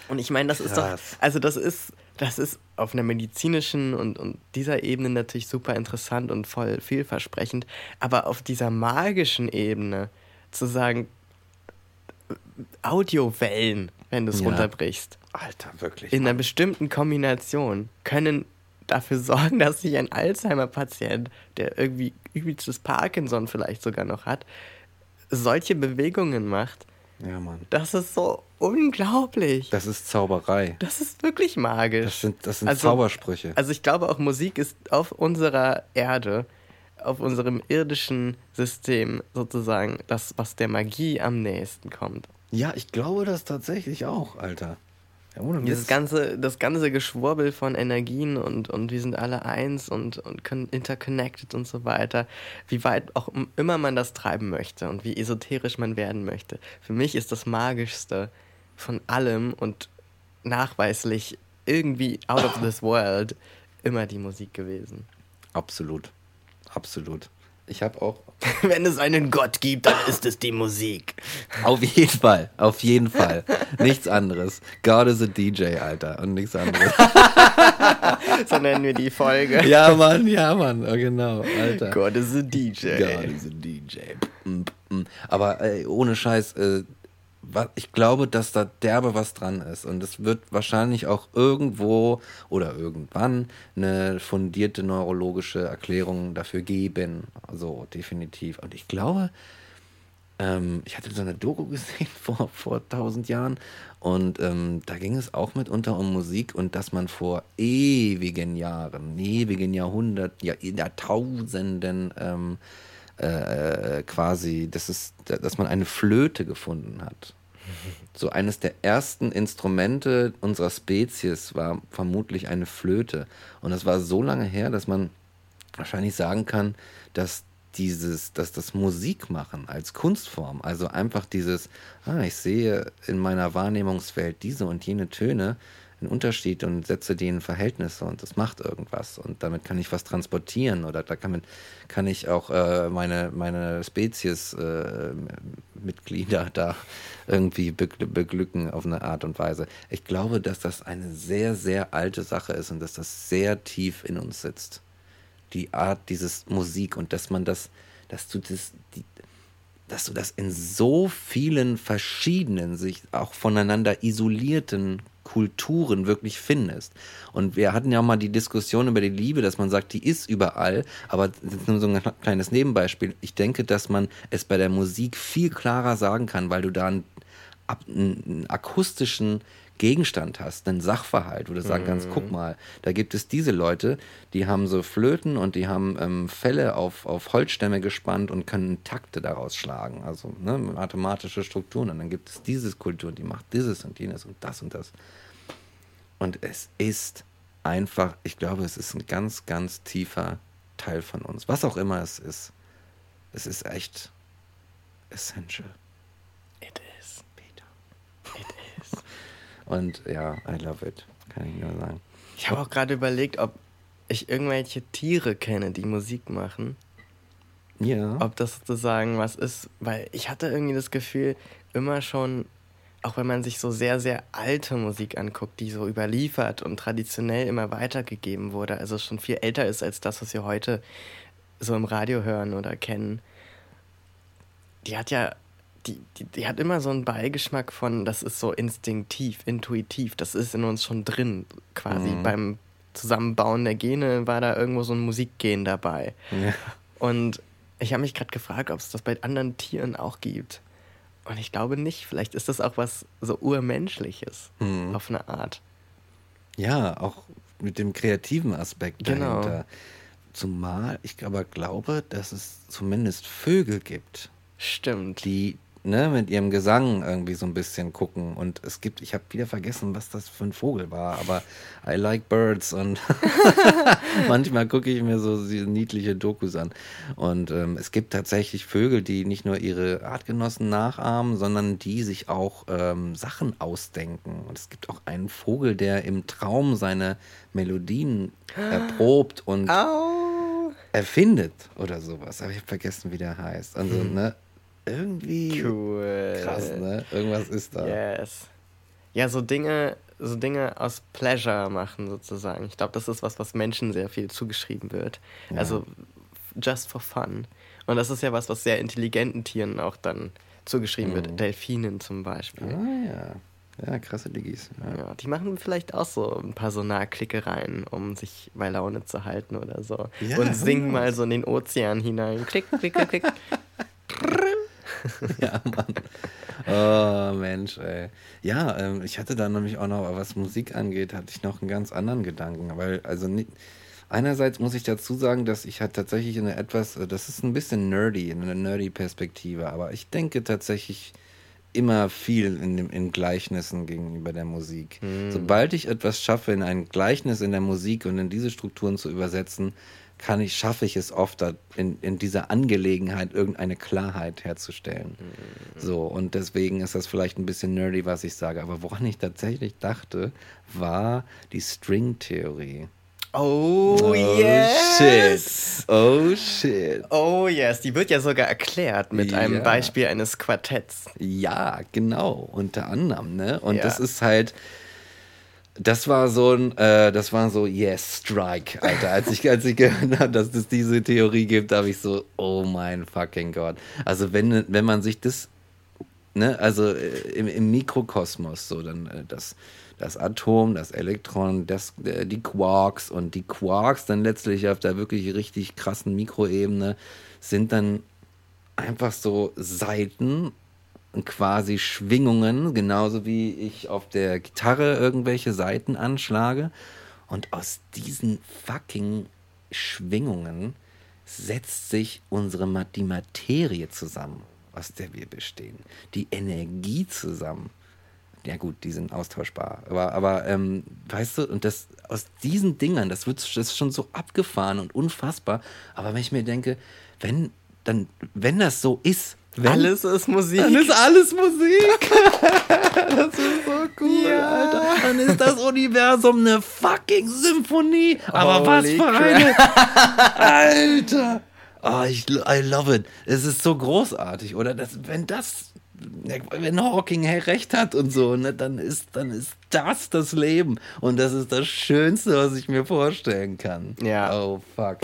Und ich meine, das ist doch, Krass. also das ist, das ist auf einer medizinischen und, und dieser Ebene natürlich super interessant und voll vielversprechend, aber auf dieser magischen Ebene zu sagen, Audiowellen, wenn du es Ja. runterbrichst, Alter, wirklich. in einer bestimmten Kombination können dafür sorgen, dass sich ein Alzheimer-Patient, der irgendwie übelstes Parkinson vielleicht sogar noch hat, solche Bewegungen macht. Ja, Mann. Das ist so unglaublich. Das ist Zauberei. Das ist wirklich magisch. Das sind, das sind Also- Zaubersprüche. Also ich glaube auch Musik ist auf unserer Erde, auf unserem irdischen System sozusagen das, was der Magie am nächsten kommt. Ja, ich glaube das tatsächlich auch, Alter. Ja, ohne Dieses Witz. ganze, das ganze Geschwurbel von Energien und, und wir sind alle eins und, und con- interconnected und so weiter, wie weit auch immer man das treiben möchte und wie esoterisch man werden möchte. Für mich ist das Magischste von allem und nachweislich irgendwie out of this world immer die Musik gewesen. Absolut. Absolut. Ich habe auch. Wenn es einen Gott gibt, dann ist es die Musik. Auf jeden Fall. Auf jeden Fall. Nichts anderes. God is a DJ, Alter. Und nichts anderes. So nennen wir die Folge. ja, Mann, ja, Mann. Oh, genau, Alter. Gott ist ein DJ. God is a DJ. Mm, mm. Aber ey, ohne Scheiß, äh, ich glaube, dass da derbe was dran ist. Und es wird wahrscheinlich auch irgendwo oder irgendwann eine fundierte neurologische Erklärung dafür geben. Also definitiv. Und ich glaube, ähm, ich hatte so eine Doku gesehen vor, vor tausend Jahren und ähm, da ging es auch mitunter um Musik und dass man vor ewigen Jahren, ewigen Jahrhundert, ja, Jahrtausenden ähm, äh, quasi, das ist, dass man eine Flöte gefunden hat. So eines der ersten Instrumente unserer Spezies war vermutlich eine Flöte. Und das war so lange her, dass man wahrscheinlich sagen kann, dass dieses, dass das Musikmachen als Kunstform, also einfach dieses, ah, ich sehe in meiner Wahrnehmungswelt diese und jene Töne, einen Unterschied und setze die in Verhältnisse und das macht irgendwas und damit kann ich was transportieren oder da kann, kann ich auch äh, meine, meine Spezies-Mitglieder da irgendwie begl beglücken auf eine Art und Weise. Ich glaube, dass das eine sehr, sehr alte Sache ist und dass das sehr tief in uns sitzt die Art dieses Musik und dass man das, dass du das, die, dass du das in so vielen verschiedenen, sich auch voneinander isolierten Kulturen wirklich findest. Und wir hatten ja auch mal die Diskussion über die Liebe, dass man sagt, die ist überall, aber das ist nur so ein kleines Nebenbeispiel. Ich denke, dass man es bei der Musik viel klarer sagen kann, weil du da einen, einen, einen akustischen Gegenstand hast, einen Sachverhalt, wo du sagen kannst, guck mal, da gibt es diese Leute, die haben so Flöten und die haben ähm, Fälle auf, auf Holzstämme gespannt und können Takte daraus schlagen, also ne, mathematische Strukturen. Und dann gibt es diese Kultur, die macht dieses und jenes und das und das. Und es ist einfach, ich glaube, es ist ein ganz, ganz tiefer Teil von uns. Was auch immer es ist. Es ist echt essential. It is. Peter. It is. Und ja, I love it. Kann ich nur sagen. Ich habe auch gerade überlegt, ob ich irgendwelche Tiere kenne, die Musik machen. Ja. Ob das sozusagen was ist, weil ich hatte irgendwie das Gefühl, immer schon, auch wenn man sich so sehr, sehr alte Musik anguckt, die so überliefert und traditionell immer weitergegeben wurde, also schon viel älter ist als das, was wir heute so im Radio hören oder kennen, die hat ja, die, die, die hat immer so einen Beigeschmack von, das ist so instinktiv, intuitiv, das ist in uns schon drin, quasi Mhm. beim Zusammenbauen der Gene war da irgendwo so ein Musikgen dabei. ja. Und Ich habe mich gerade gefragt, ob es das bei anderen Tieren auch gibt. Und ich glaube nicht. Vielleicht ist das auch was so urmenschliches Hm. auf eine Art. Ja, auch mit dem kreativen Aspekt Genau. dahinter. Zumal ich aber glaube, dass es zumindest Vögel gibt, Stimmt. die ne, mit ihrem Gesang irgendwie so ein bisschen gucken. Und es gibt, ich habe wieder vergessen, was das für ein Vogel war, aber I like birds und manchmal gucke ich mir so niedliche Dokus an. Und ähm, es gibt tatsächlich Vögel, die nicht nur ihre Artgenossen nachahmen, sondern die sich auch ähm, Sachen ausdenken. Und es gibt auch einen Vogel, der im Traum seine Melodien erprobt und Au! erfindet oder sowas. Aber ich habe vergessen, wie der heißt. Also, ne, irgendwie Cool. krass, ne? Irgendwas ist da. Yes. Ja, so Dinge, so Dinge aus Pleasure machen sozusagen. Ich glaube, das ist was, was Menschen sehr viel zugeschrieben wird. Ja. Also just for fun. Und das ist ja was, was sehr intelligenten Tieren auch dann zugeschrieben Mhm. wird. Delfinen zum Beispiel. Ah ja. Ja, krasse Diggis. Ja. Ja, die machen vielleicht auch so ein paar Sonarklickereien, um sich bei Laune zu halten oder so. Ja, Und singen knows? mal so in den Ozean hinein. Klick, klick, klick, klick. ja, Mann. Oh, Mensch, ey. Ja, ähm, ich hatte da nämlich auch noch, was Musik angeht, hatte ich noch einen ganz anderen Gedanken. Weil, also nicht, einerseits muss ich dazu sagen, dass ich halt tatsächlich eine etwas, äh, das ist ein bisschen nerdy, eine nerdy Perspektive, aber ich denke tatsächlich immer viel in, dem, in Gleichnissen gegenüber der Musik. Sobald ich etwas schaffe, in ein Gleichnis in der Musik und in diese Strukturen zu übersetzen, kann ich, schaffe ich es oft, da in, in dieser Angelegenheit irgendeine Klarheit herzustellen. So, und deswegen ist das vielleicht ein bisschen nerdy, was ich sage. Aber woran ich tatsächlich dachte, war die String-Theorie. Oh, shit. yes! Oh shit. Oh yes, die wird ja sogar erklärt mit einem Ja. Beispiel eines Quartetts. Ja, genau, unter anderem, ne? Und Ja. das ist halt, das war so ein, äh, das war so, yes, strike, Alter. Als ich, als ich gehört habe, dass es diese Theorie gibt, habe ich so, oh mein fucking Gott. Also wenn, wenn man sich das, ne, also äh, im, im Mikrokosmos, so dann äh, das, das Atom, das Elektron, das, äh, die Quarks und die Quarks dann letztlich auf der wirklich richtig krassen Mikroebene sind dann einfach so Seiten quasi Schwingungen, genauso wie ich auf der Gitarre irgendwelche Seiten anschlage. Und aus diesen fucking Schwingungen setzt sich unsere die Materie zusammen, aus der wir bestehen. Die Energie zusammen. Ja gut, die sind austauschbar. Aber, aber ähm, weißt du, und das aus diesen Dingern, das wird das ist schon so abgefahren und unfassbar. Aber wenn ich mir denke, wenn, dann, wenn das so ist, wenn, Alles ist Musik. dann ist alles Musik. das ist so cool, Ja. Alter. Dann ist das Universum eine fucking Symphonie. Aber was Holy für eine. Alter. Oh, ich, I love it. Es ist so großartig, oder? Das, wenn das, wenn Hawking recht hat und so, ne, dann ist, dann ist das das Leben. Und das ist das Schönste, was ich mir vorstellen kann. Ja. Oh, fuck.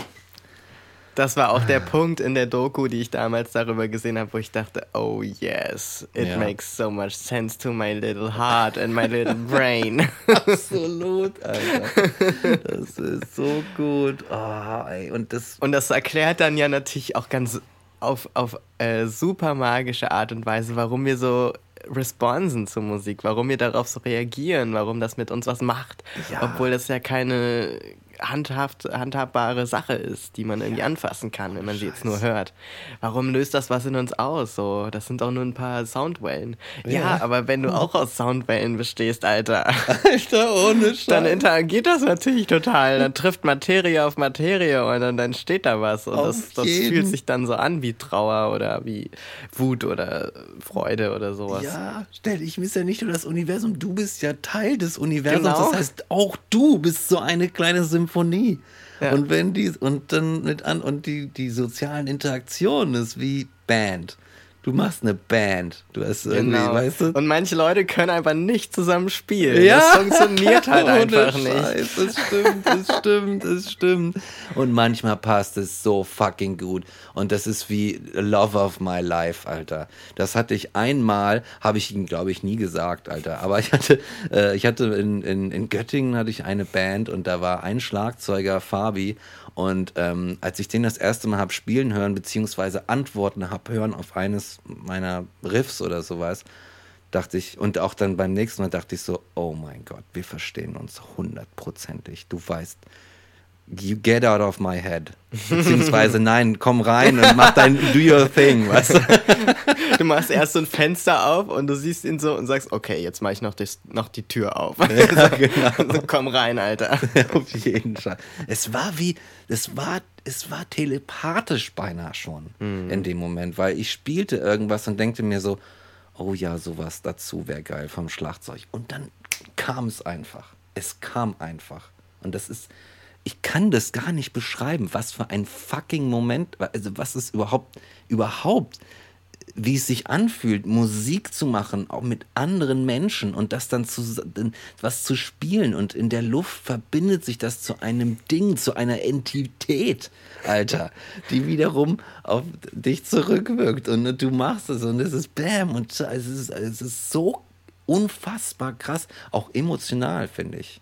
Das war auch Ah. der Punkt in der Doku, die ich damals darüber gesehen habe, wo ich dachte, oh yes, it Ja. makes so much sense to my little heart and my little brain. Absolut, Alter. Das ist so gut. Oh, ey. Und das Und das erklärt dann ja natürlich auch ganz auf, auf äh, super magische Art und Weise, warum wir so responsen zur Musik, warum wir darauf so reagieren, warum das mit uns was macht, Ja. obwohl das ja keine handhaft, handhabbare Sache ist, die man irgendwie anfassen kann, wenn man sie jetzt nur hört. Warum löst das was in uns aus? So, das sind auch nur ein paar Soundwellen. Ja, Ja. aber wenn du auch aus Soundwellen bestehst, Alter, Alter, ohne Scheiß. dann interagiert das natürlich total. Dann trifft Materie auf Materie und dann, dann steht da was. Und das, das fühlt sich dann so an wie Trauer oder wie Wut oder Freude oder sowas. Ja, stell dich, ist ja nicht nur das Universum, du bist ja Teil des Universums. Genau. Das heißt, auch du bist so eine kleine Symphonie. Ja. Und wenn die, und dann mit an, und die, die sozialen Interaktionen ist wie Band. Du machst eine Band. Du hast irgendwie, Genau. weißt du? Und manche Leute können einfach nicht zusammen spielen. Ja. Das funktioniert halt einfach nicht. Scheiß, Das stimmt, das stimmt, das stimmt. Und manchmal passt es so fucking gut. Und das ist wie Love of my life, Alter. Das hatte ich einmal, habe ich ihm, glaube ich, nie gesagt, Alter. Aber ich hatte, äh, ich hatte in, in, in Göttingen hatte ich eine Band und da war ein Schlagzeuger, Fabi. Und ähm, als ich den das erste Mal habe spielen hören, beziehungsweise Antworten habe hören auf eines meiner Riffs oder sowas, dachte ich, und auch dann beim nächsten Mal dachte ich so, oh mein Gott, wir verstehen uns hundertprozentig. Du weißt, you get out of my head. Beziehungsweise, nein, komm rein und mach dein, do your thing, weißt du? Du machst erst so ein Fenster auf und du siehst ihn so und sagst, okay, jetzt mache ich noch, das, noch die Tür auf. Ja, genau. so, komm rein, Alter. Auf jeden Fall. Es war wie, es war, es war telepathisch beinahe schon in dem Moment, weil ich spielte irgendwas und denkte mir so, oh ja, sowas dazu wäre geil vom Schlagzeug. Und dann kam es einfach. Es kam einfach. Und das ist, ich kann das gar nicht beschreiben, was für ein fucking Moment, also was ist überhaupt, überhaupt, wie es sich anfühlt, Musik zu machen, auch mit anderen Menschen und das dann zu, was zu spielen und in der Luft verbindet sich das zu einem Ding, zu einer Entität, Alter, die wiederum auf dich zurückwirkt und du machst es und es ist Bam und es ist, es ist so unfassbar krass, auch emotional, finde ich.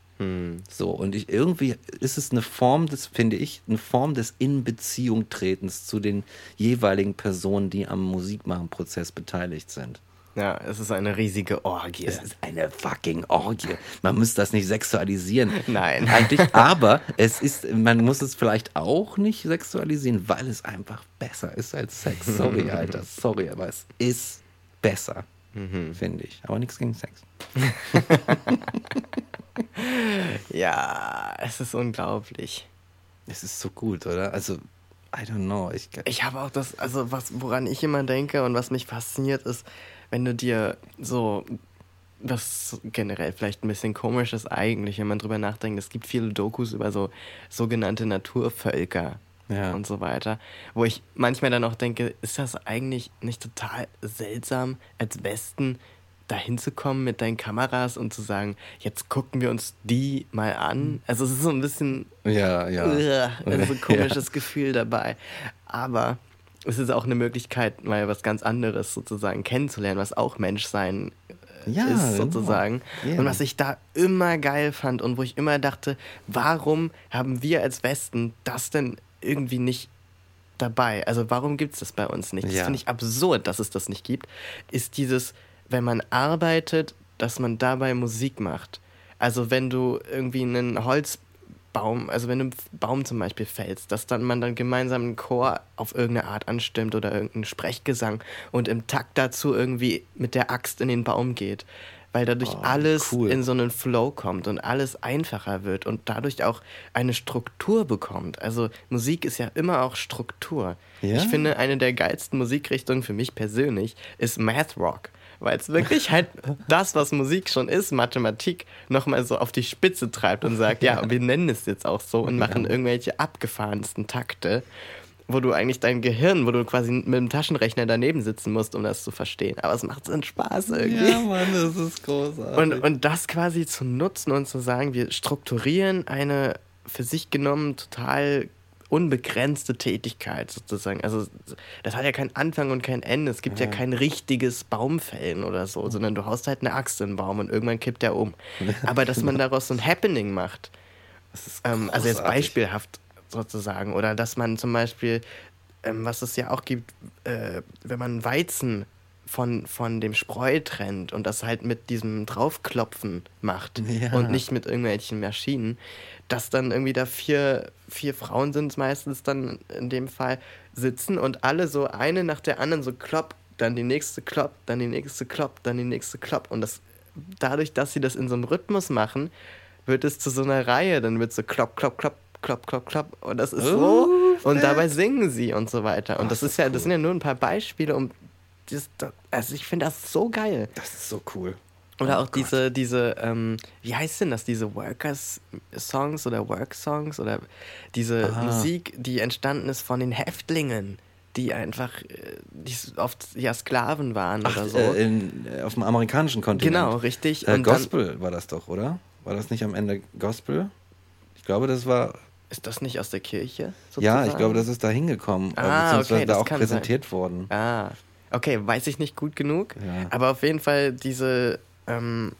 So, und ich irgendwie ist es eine Form des, finde ich, eine Form des In-Beziehung-Tretens zu den jeweiligen Personen, die am Musikmachen-Prozess beteiligt sind. Ja, es ist eine riesige Orgie. Es ist eine fucking Orgie. Man muss das nicht sexualisieren. Nein. Eigentlich, aber es ist, man muss es vielleicht auch nicht sexualisieren, weil es einfach besser ist als Sex. Sorry, Alter, sorry, aber es ist besser, finde ich. Aber nichts gegen Sex. Ja, es ist unglaublich. Es ist so gut, oder? Also, I don't know. Ich, Ich habe auch das, also was, woran ich immer denke und was mich fasziniert ist, wenn du dir so, was generell vielleicht ein bisschen komisch ist eigentlich, wenn man drüber nachdenkt, es gibt viele Dokus über so sogenannte Naturvölker Ja. und so weiter, wo ich manchmal dann auch denke, ist das eigentlich nicht total seltsam, als Westen dahin zu kommen mit deinen Kameras und zu sagen, jetzt gucken wir uns die mal an. Also es ist so ein bisschen ja, ja. Uah, also ein komisches Ja. Gefühl dabei. Aber es ist auch eine Möglichkeit, mal was ganz anderes sozusagen kennenzulernen, was auch Menschsein äh, Ja, ist genau. sozusagen. Ja. Und was ich da immer geil fand und wo ich immer dachte, warum haben wir als Westen das denn irgendwie nicht dabei? Also warum gibt es das bei uns nicht? Das finde ich absurd, dass es das nicht gibt. Ist dieses, wenn man arbeitet, dass man dabei Musik macht. Also wenn du irgendwie einen Holzbaum, also wenn du einen Baum zum Beispiel fällst, dass dann man dann gemeinsam einen Chor auf irgendeine Art anstimmt oder irgendeinen Sprechgesang und im Takt dazu irgendwie mit der Axt in den Baum geht. Weil dadurch Oh, alles cool. in so einen Flow kommt und alles einfacher wird und dadurch auch eine Struktur bekommt. Also Musik ist ja immer auch Struktur. Ja. Ich finde, eine der geilsten Musikrichtungen für mich persönlich ist Math Rock. Weil es wirklich halt das, was Musik schon ist, Mathematik, nochmal so auf die Spitze treibt und sagt, ja, wir nennen es jetzt auch so und machen irgendwelche abgefahrensten Takte, wo du eigentlich dein Gehirn, wo du quasi mit dem Taschenrechner daneben sitzen musst, um das zu verstehen. Aber es macht so einen Spaß irgendwie. Ja, Mann, das ist großartig. Und, und das quasi zu nutzen und zu sagen, wir strukturieren eine für sich genommen total unbegrenzte Tätigkeit sozusagen. Also das hat ja keinen Anfang und kein Ende. Es gibt ja, kein richtiges Baumfällen oder so, sondern du haust halt eine Axt in den Baum und irgendwann kippt er um. Aber dass man daraus so ein Happening macht, ähm, also jetzt beispielhaft sozusagen, oder dass man zum Beispiel, ähm, was es ja auch gibt, äh, wenn man Weizen von, von dem Spreu trennt und das halt mit diesem Draufklopfen macht Ja. und nicht mit irgendwelchen Maschinen, dass dann irgendwie da vier, vier Frauen sind meistens dann in dem Fall sitzen und alle so eine nach der anderen so klopp, dann die nächste klopp, dann die nächste klopp, dann die nächste klopp. Und das dadurch, dass sie das in so einem Rhythmus machen, wird es zu so einer Reihe, dann wird so klopp, klopp, klopp, klopp, klopp, klopp. Und das ist so Oh, und dabei singen sie und so weiter. Und Ach, das ist ja, das sind ja nur ein paar Beispiele, um das, das, also ich finde das so geil. das ist so cool. Oder Oh auch diese, diese, ähm, wie heißt denn das, diese Workers-Songs oder Work-Songs oder diese Ah. Musik, die entstanden ist von den Häftlingen. die einfach äh, die oft ja Sklaven waren Ach, oder so. äh, in, äh, auf dem amerikanischen Kontinent. genau, richtig. Äh, Und dann, Gospel war das doch, oder? War das nicht am Ende Gospel? Ich glaube, das war. ist das nicht aus der Kirche? Ja, ich sozusagen? glaube, das ist da hingekommen. äh, Ah, beziehungsweise okay, da auch präsentiert worden. Ah, okay, weiß ich nicht gut genug. Ja. Aber auf jeden Fall diese, ähm,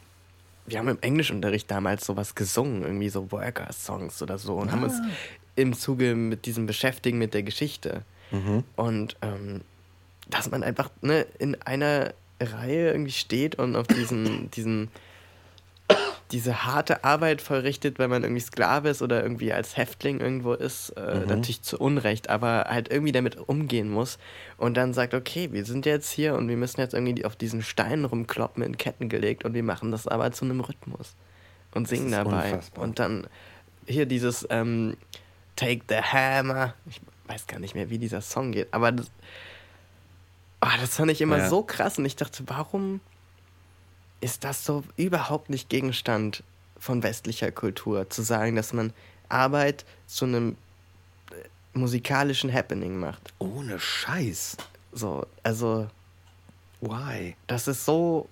wir haben im Englischunterricht damals sowas gesungen, irgendwie so Worker-Songs oder so und haben uns Ah. im Zuge mit diesem Beschäftigen mit der Geschichte Mhm. und ähm, dass man einfach ne, in einer Reihe irgendwie steht und auf diesen, diesen diese harte Arbeit vollrichtet, wenn man irgendwie Sklave ist oder irgendwie als Häftling irgendwo ist, äh, Mhm. natürlich zu Unrecht, aber halt irgendwie damit umgehen muss und dann sagt, okay, wir sind jetzt hier und wir müssen jetzt irgendwie auf diesen Steinen rumkloppen, in Ketten gelegt und wir machen das aber zu einem Rhythmus und singen dabei. unfassbar. Und dann hier dieses ähm, Take the Hammer, ich weiß gar nicht mehr, wie dieser Song geht, aber das, ah, das fand ich immer Ja. so krass und ich dachte, warum ist das so überhaupt nicht Gegenstand von westlicher Kultur, zu sagen, dass man Arbeit zu einem äh, musikalischen Happening macht. Ohne Scheiß. So, also Why? das ist so,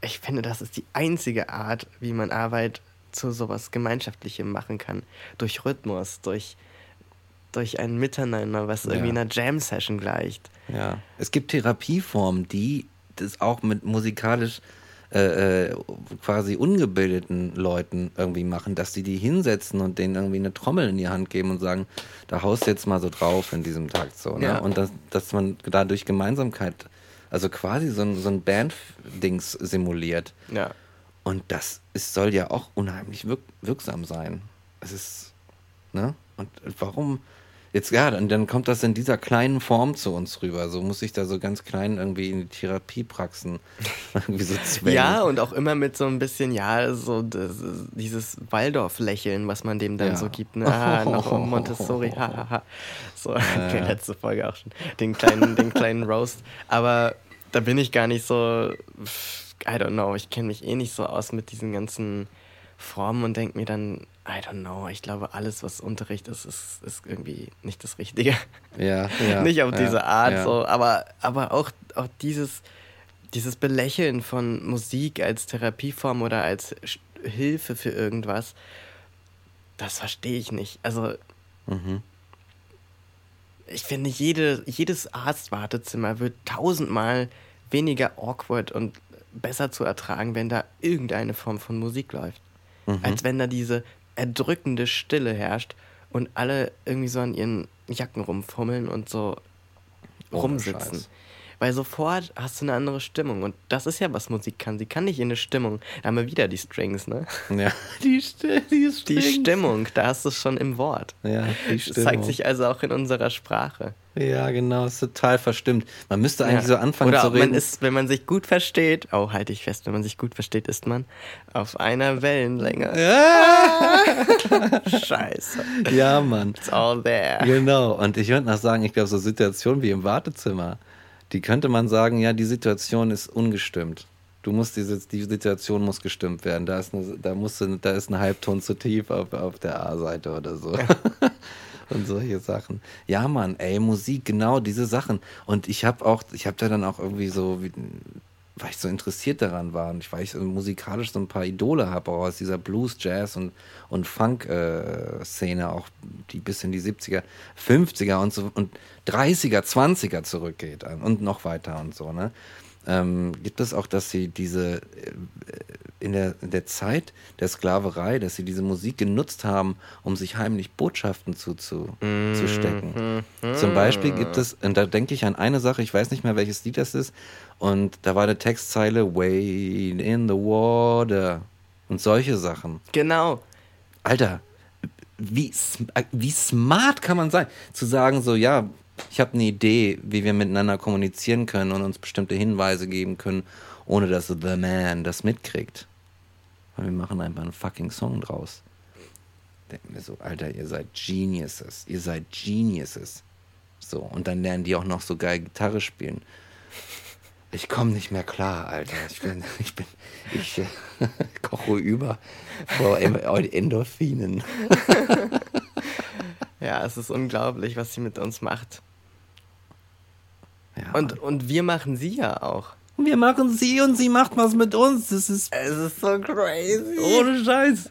ich finde, das ist die einzige Art, wie man Arbeit zu sowas Gemeinschaftlichem machen kann. Durch Rhythmus, durch, durch ein Miteinander, was irgendwie Ja. einer Jam-Session gleicht. Ja. Es gibt Therapieformen, die das auch mit musikalisch äh, äh, quasi ungebildeten Leuten irgendwie machen, dass sie die hinsetzen und denen irgendwie eine Trommel in die Hand geben und sagen, da haust du jetzt mal so drauf in diesem Takt so. Ne? Ja. Und das, dass man dadurch Gemeinsamkeit, also quasi so ein, so ein Band-Dings simuliert. Ja. Und das ist, soll ja auch unheimlich wirk wirksam sein. Es ist, ne? Und warum? Jetzt, ja, und dann kommt das in dieser kleinen Form zu uns rüber. So muss ich da so ganz klein irgendwie in die Therapiepraxen irgendwie so zwängen. Ja, und auch immer mit so ein bisschen, ja, so das, dieses Waldorf-Lächeln, was man dem dann Ja. so gibt. Ne? Ah, noch Montessori, hahaha. So, okay, letzte Folge auch schon. Den kleinen, den kleinen Roast. Aber da bin ich gar nicht so, I don't know, ich kenne mich eh nicht so aus mit diesen ganzen Formen und denke mir dann, I don't know, ich glaube, alles, was Unterricht ist, ist, ist irgendwie nicht das Richtige. ja, ja, nicht auf ja, diese Art ja. so, aber, aber auch, auch dieses, dieses Belächeln von Musik als Therapieform oder als Hilfe für irgendwas, das verstehe ich nicht. Also Mhm. ich finde, jede, jedes Arztwartezimmer wird tausendmal weniger awkward und besser zu ertragen, wenn da irgendeine Form von Musik läuft. Mhm. Als wenn da diese erdrückende Stille herrscht und alle irgendwie so an ihren Jacken rumfummeln und so Ohne rumsitzen. Scheiß. Weil sofort hast du eine andere Stimmung. Und das ist ja, was Musik kann. Sie kann nicht in eine Stimmung. Da haben wir wieder die Strings, ne? Ja, die, Sti die, Die Strings. Stimmung, da hast du es schon im Wort. Ja, die Das Stimmung. zeigt sich also auch in unserer Sprache. Ja, genau, ist total verstimmt. Man müsste eigentlich Ja. so anfangen Oder zu reden. man ist, wenn man sich gut versteht, oh, halte ich fest, wenn man sich gut versteht, ist man auf einer Wellenlänge. Scheiße. ja, Mann. It's all there. Genau, und ich würde noch sagen, ich glaube, so Situationen wie im Wartezimmer, die könnte man sagen, ja, die Situation ist ungestimmt. Du musst diese, die Situation muss gestimmt werden. Da ist eine, da musst du, da ist ein Halbton zu tief auf, auf der A-Seite oder so. Und solche Sachen. Ja, Mann, ey, Musik, genau diese Sachen. Und ich habe auch, ich habe da dann auch irgendwie so, weil ich so interessiert daran war und ich, weil ich musikalisch so ein paar Idole habe, auch aus dieser Blues, Jazz und, und Funk-Szene, auch die bis in die 70er, 50er und so und 30er, 20er zurückgeht äh, und noch weiter und so, ne? Ähm, gibt es auch, dass sie diese äh, in der, in der Zeit der Sklaverei, dass sie diese Musik genutzt haben, um sich heimlich Botschaften zu, zu, zu stecken. Zum Beispiel gibt es, und da denke ich an eine Sache, ich weiß nicht mehr, welches Lied das ist, und da war eine Textzeile, Wade in the water und solche Sachen. Genau. Alter, wie, äh, wie smart kann man sein? Zu sagen so, ja, ich habe eine Idee, wie wir miteinander kommunizieren können und uns bestimmte Hinweise geben können, ohne dass The Man das mitkriegt. Und wir machen einfach einen fucking Song draus. Denken mir so, Alter, ihr seid Geniuses. Ihr seid Geniuses. So, und dann lernen die auch noch so geil Gitarre spielen. Ich komme nicht mehr klar, Alter. Ich bin, ich bin, ich äh, koche über vor Endorphinen. Ja, es ist unglaublich, was sie mit uns macht. Ja. Und, und wir machen sie ja auch. Wir machen sie und sie macht was mit uns. Das ist Es ist so crazy. ohne Scheiß.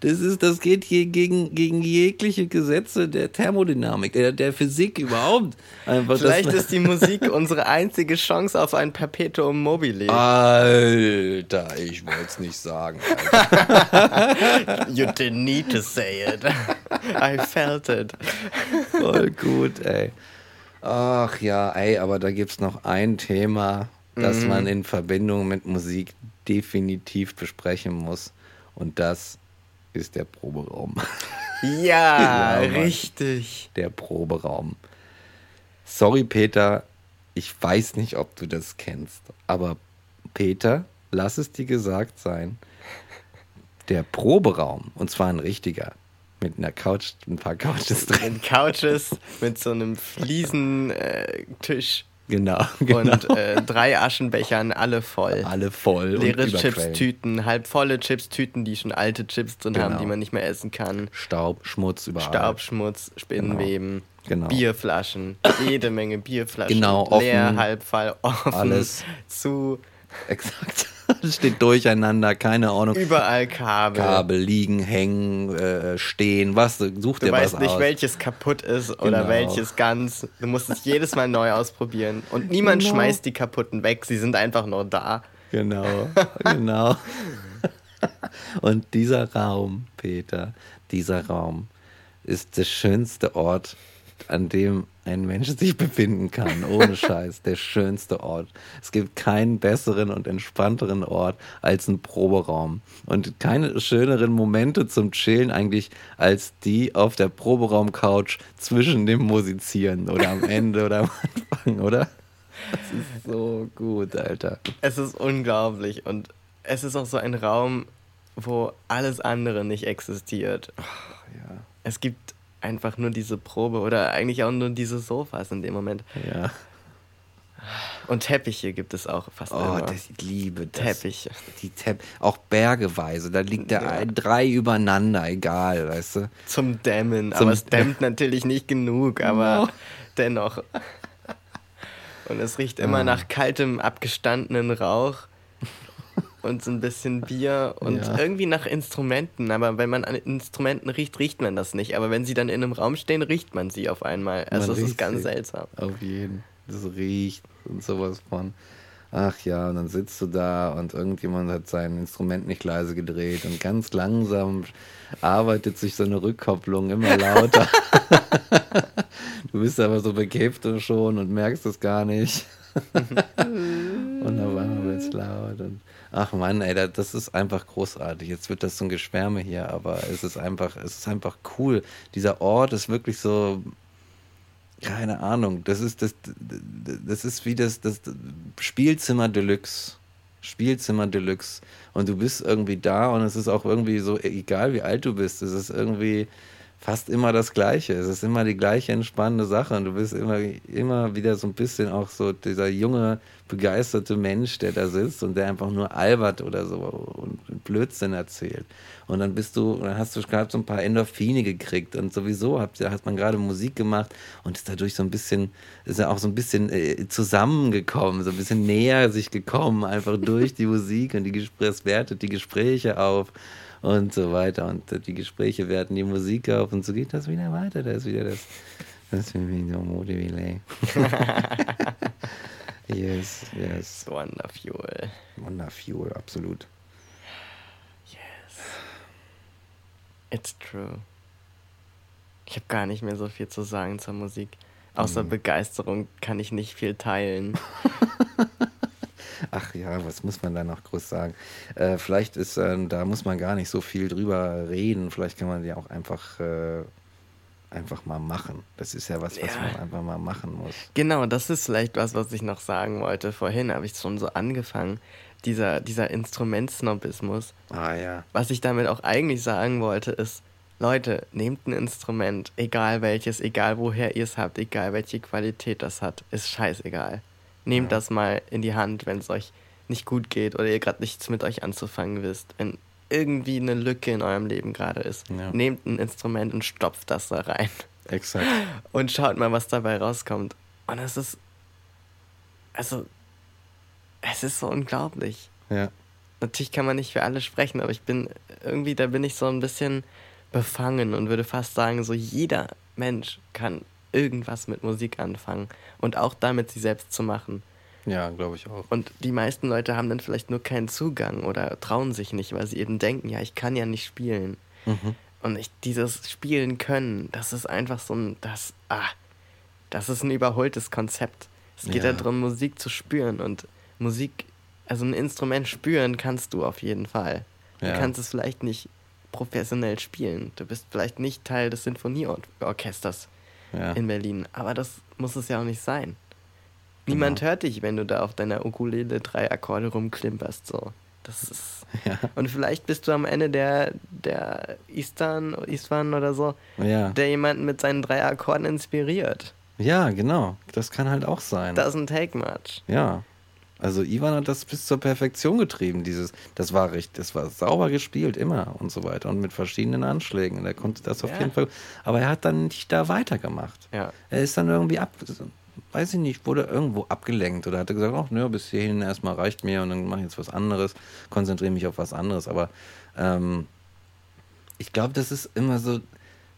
Das ist, das geht hier gegen, gegen jegliche Gesetze der Thermodynamik, der, der Physik überhaupt. Einfach, Vielleicht ist die Musik unsere einzige Chance auf ein Perpetuum mobile. Alter, ich wollte es nicht sagen. You didn't need to say it. I felt it. Voll gut, ey. Ach ja, ey, aber da gibt es noch ein Thema, das man in Verbindung mit Musik definitiv besprechen muss. Und das ist der Proberaum. Ja, Ja, richtig. Der Proberaum. Sorry, Peter, ich weiß nicht, ob du das kennst, aber Peter, lass es dir gesagt sein. Der Proberaum, und zwar ein richtiger, mit einer Couch, ein paar Couches drin. Mit Couches, mit so einem Fliesentisch Tisch Genau, genau. und äh, drei Aschenbechern, alle voll. alle voll. Leere. Chipstüten, halb volle Chipstüten, die schon alte Chips drin haben, Genau. die man nicht mehr essen kann. Staub, Schmutz überall. Staubschmutz, Spinnenweben, Genau. Bierflaschen, jede Menge Bierflaschen. Genau, offen. Leer, halb voll, offen. Alles. Zu, Exakt. Steht durcheinander, keine Ahnung. überall Kabel. Kabel liegen, hängen, äh, stehen, was, such Du dir was weißt nicht, aus. welches kaputt ist oder Genau. welches ganz. Du musst es jedes Mal neu ausprobieren. Und niemand Genau. schmeißt die kaputten weg, sie sind einfach nur da. Genau, genau. Und dieser Raum, Peter, dieser Raum ist der schönste Ort, an dem ein Mensch sich befinden kann. Ohne Scheiß, der schönste Ort. Es gibt keinen besseren und entspannteren Ort als ein Proberaum. Und keine schöneren Momente zum Chillen eigentlich als die auf der Proberaum-Couch zwischen dem Musizieren oder am Ende oder am Anfang, oder? Das ist so gut, Alter. Es ist unglaublich und es ist auch so ein Raum, wo alles andere nicht existiert. Ja. Es gibt einfach nur diese Probe oder eigentlich auch nur diese Sofas in dem Moment. Ja. Und Teppiche gibt es auch fast Oh, immer. das, ich liebe das. Teppiche. Die Tepp auch bergeweise. Da liegt der Ja. ein, drei übereinander, egal, weißt du? Zum Dämmen, Zum- aber es dämmt natürlich nicht genug, aber No. dennoch. Und es riecht immer Ah. nach kaltem, abgestandenen Rauch und so ein bisschen Bier und Ja. irgendwie nach Instrumenten. Aber wenn man an Instrumenten riecht, riecht man das nicht. Aber wenn sie dann in einem Raum stehen, riecht man sie auf einmal. Also Man es ist ganz seltsam. Auf jeden. Das riecht und sowas von. Ach ja, und dann sitzt du da und irgendjemand hat sein Instrument nicht leise gedreht und ganz langsam arbeitet sich so eine Rückkopplung immer lauter. du bist aber so bekifft und schon und merkst es gar nicht. und auf einmal wird es laut. Und ach Mann, ey, da- das ist einfach großartig. Jetzt wird das so ein Geschwärme hier, aber es ist einfach, es ist einfach cool. Dieser Ort ist wirklich so, keine Ahnung, das ist das, das ist wie das, das Spielzimmer Deluxe. Spielzimmer Deluxe. Und du bist irgendwie da und es ist auch irgendwie so, egal wie alt du bist, es ist irgendwie fast immer das Gleiche. Es ist immer die gleiche entspannende Sache und du bist immer, immer wieder so ein bisschen auch so dieser junge, begeisterte Mensch, der da sitzt und der einfach nur albert oder so und Blödsinn erzählt. Und dann bist du, dann hast du gerade so ein paar Endorphine gekriegt und sowieso hat, hat man gerade Musik gemacht und ist dadurch so ein bisschen, ist ja auch so ein bisschen äh, zusammengekommen, so ein bisschen näher sich gekommen, einfach durch die Musik und die es wertet die Gespräche auf und so weiter. Und die Gespräche werten die Musik auf und so geht das wieder weiter. Da ist wieder das, das ist wie so Motivile. yes, yes. Wonderfuel. Wonderfuel, absolut. It's true. Ich habe gar nicht mehr so viel zu sagen zur Musik. Außer Begeisterung kann ich nicht viel teilen. Ach ja, was muss man da noch groß sagen? Äh, vielleicht ist, äh, da muss man gar nicht so viel drüber reden. Vielleicht kann man die auch einfach, äh, einfach mal machen. Das ist ja was, was Ja. man einfach mal machen muss. Genau, das ist vielleicht was, was ich noch sagen wollte. Vorhin habe ich schon so angefangen. Dieser, dieser Instrumentsnobismus. Ah ja. Was ich damit auch eigentlich sagen wollte, ist, Leute, nehmt ein Instrument, egal welches, egal woher ihr es habt, egal welche Qualität das hat, ist scheißegal. Nehmt das mal in die Hand, wenn es euch nicht gut geht oder ihr gerade nichts mit euch anzufangen wisst. Wenn irgendwie eine Lücke in eurem Leben gerade ist, Ja. nehmt ein Instrument und stopft das da rein Exakt. und schaut mal, was dabei rauskommt. Und es ist also, es ist so unglaublich. Ja. Natürlich kann man nicht für alle sprechen, aber ich bin irgendwie, da bin ich so ein bisschen befangen und würde fast sagen, so jeder Mensch kann irgendwas mit Musik anfangen und auch damit sie selbst zu machen. Ja, glaube ich auch. Und die meisten Leute haben dann vielleicht nur keinen Zugang oder trauen sich nicht, weil sie eben denken, ja, ich kann ja nicht spielen. Mhm. Und ich, dieses Spielen können, das ist einfach so ein, das, ah, das ist ein überholtes Konzept. Es geht Ja. darum, Musik zu spüren und Musik, also ein Instrument spüren kannst du auf jeden Fall. Du Ja. kannst es vielleicht nicht professionell spielen. Du bist vielleicht nicht Teil des Sinfonieorchesters Ja. in Berlin, aber das muss es ja auch nicht sein. Niemand hört dich, wenn du da auf deiner Ukulele drei Akkorde rumklimperst, so. Das ist. Ja. Und vielleicht bist du am Ende der, der Istan, Iswan oder so, Ja. der jemanden mit seinen drei Akkorden inspiriert. ja, genau. Das kann halt auch sein. Doesn't take much. Ja. Also Ivan hat das bis zur Perfektion getrieben, dieses, das war richtig, das war sauber gespielt, immer und so weiter. Und mit verschiedenen Anschlägen. Er konnte das auf Ja. jeden Fall. Aber er hat dann nicht da weitergemacht. Ja. Er ist dann irgendwie ab, weiß ich nicht, wurde irgendwo abgelenkt oder hat gesagt, ach nö, bis hierhin erstmal reicht mir und dann mache ich jetzt was anderes, konzentriere mich auf was anderes. Aber ähm, ich glaube, das ist immer so,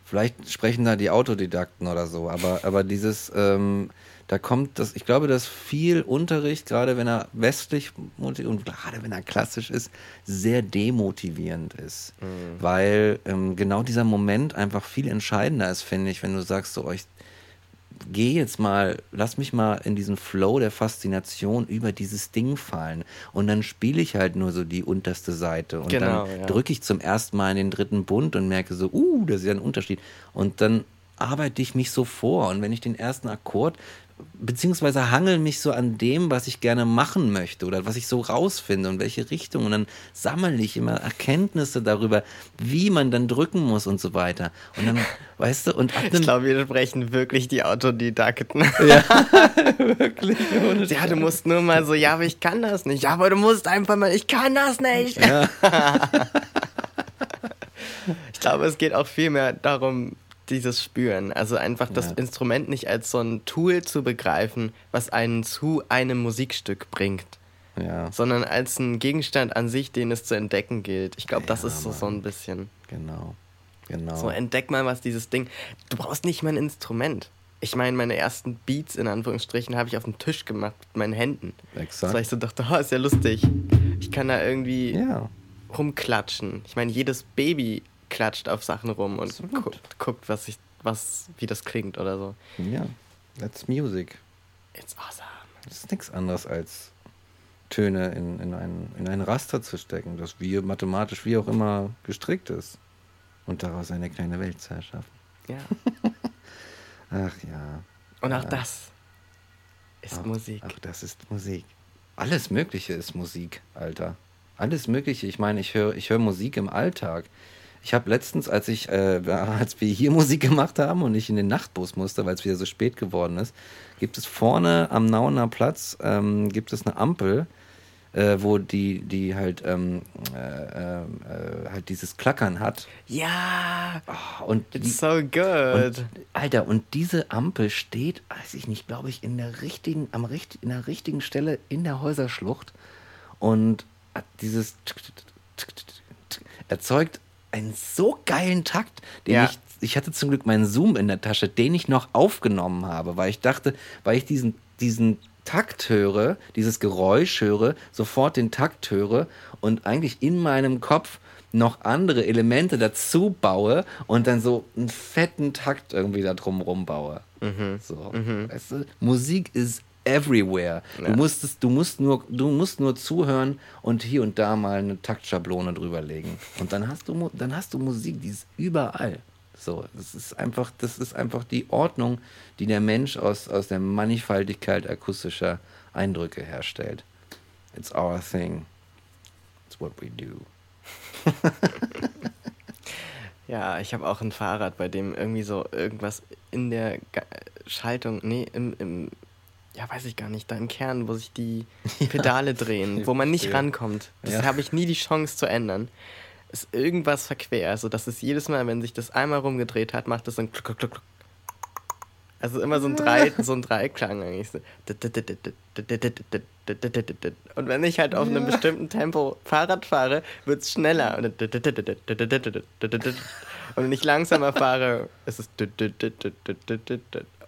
vielleicht sprechen da die Autodidakten oder so, aber, aber dieses, ähm, da kommt das, ich glaube, dass viel Unterricht, gerade wenn er westlich und gerade wenn er klassisch ist, sehr demotivierend ist. Weil ähm, genau dieser Moment einfach viel entscheidender ist, finde ich, wenn du sagst, so, oh, ich geh jetzt mal, lass mich mal in diesen Flow der Faszination über dieses Ding fallen. Und dann spiele ich halt nur so die unterste Seite. Und Genau, dann ja. drücke ich zum ersten Mal in den dritten Bund und merke so, uh, das ist ja ein Unterschied. Und dann arbeite ich mich so vor. Und wenn ich den ersten Akkord, beziehungsweise hangel mich so an dem, was ich gerne machen möchte oder was ich so rausfinde und welche Richtung. Und dann sammle ich immer Erkenntnisse darüber, wie man dann drücken muss und so weiter. Und dann, weißt du, und ab Ich glaube, wir sprechen wirklich die Autodidakten. wirklich ohne Ja, du musst nur mal so, ja, aber ich kann das nicht. Ja, aber du musst einfach mal, ich kann das nicht. Ja. Ich glaube, es geht auch viel mehr darum, dieses Spüren. Also einfach das Ja. Instrument nicht als so ein Tool zu begreifen, was einen zu einem Musikstück bringt, ja, sondern als ein Gegenstand an sich, den es zu entdecken gilt. Ich glaube, das Ja, ist so, so ein bisschen. genau. Genau. So, entdeck mal, was dieses Ding. Du brauchst nicht mal ein Instrument. Ich meine, meine ersten Beats in Anführungsstrichen habe ich auf dem Tisch gemacht mit meinen Händen. Exakt. Weil ich so dachte, oh, ist ja lustig. Ich kann da irgendwie rumklatschen. Ich meine, jedes Baby klatscht auf Sachen rum und Absolut. guckt, was ich, was, wie das klingt oder so. ja. That's music. It's awesome. Das ist nichts anderes als Töne in, in, ein, in ein Raster zu stecken, das wie mathematisch wie auch immer gestrickt ist. Und daraus eine kleine Welt zu erschaffen. Ja. Ach ja. Und auch Ja. das ist Auch- Musik. Auch das ist Musik. Alles Mögliche ist Musik, Alter. Alles Mögliche. Ich meine, ich höre ich hör Musik im Alltag. Ich habe letztens, als ich, äh, als wir hier Musik gemacht haben und ich in den Nachtbus musste, weil es wieder so spät geworden ist, gibt es vorne am Nauener Platz ähm, gibt es eine Ampel, äh, wo die, die halt, ähm, äh, äh, äh, halt dieses Klackern hat. Ja, Ah, Und die, it's so good. und, Alter, und diese Ampel steht, weiß ich nicht, glaube ich, in der richtigen, am richt, in der richtigen Stelle in der Häuserschlucht und hat dieses erzeugt einen so geilen Takt, den Ja. ich, ich hatte zum Glück meinen Zoom in der Tasche, den ich noch aufgenommen habe, weil ich dachte, weil ich diesen, diesen Takt höre, dieses Geräusch höre, sofort den Takt höre und eigentlich in meinem Kopf noch andere Elemente dazu baue und dann so einen fetten Takt irgendwie da drumrum baue. So, weißt du, Musik ist everywhere. Du Ja. musst es, du musst nur, du musst nur zuhören und hier und da mal eine Taktschablone drüberlegen. Und dann hast du, dann hast du Musik, die ist überall. So, das ist einfach, das ist einfach die Ordnung, die der Mensch aus, aus der Mannigfaltigkeit akustischer Eindrücke herstellt. It's our thing. It's what we do. Ja, ich habe auch ein Fahrrad, bei dem irgendwie so irgendwas in der Ga- Schaltung, nee, im, im, ja, weiß ich gar nicht, da im Kern, wo sich die Pedale drehen, wo man nicht rankommt. Das Ja. habe ich nie die Chance zu ändern. Ist irgendwas verquer, so dass es jedes Mal, wenn sich das einmal rumgedreht hat, macht es so ein Kluck, Kluck, Kluck. Also immer so ein, Drei, so ein Dreiklang eigentlich. Und wenn ich halt auf einem bestimmten Tempo Fahrrad fahre, wird es schneller. Und wenn ich langsamer fahre, ist es.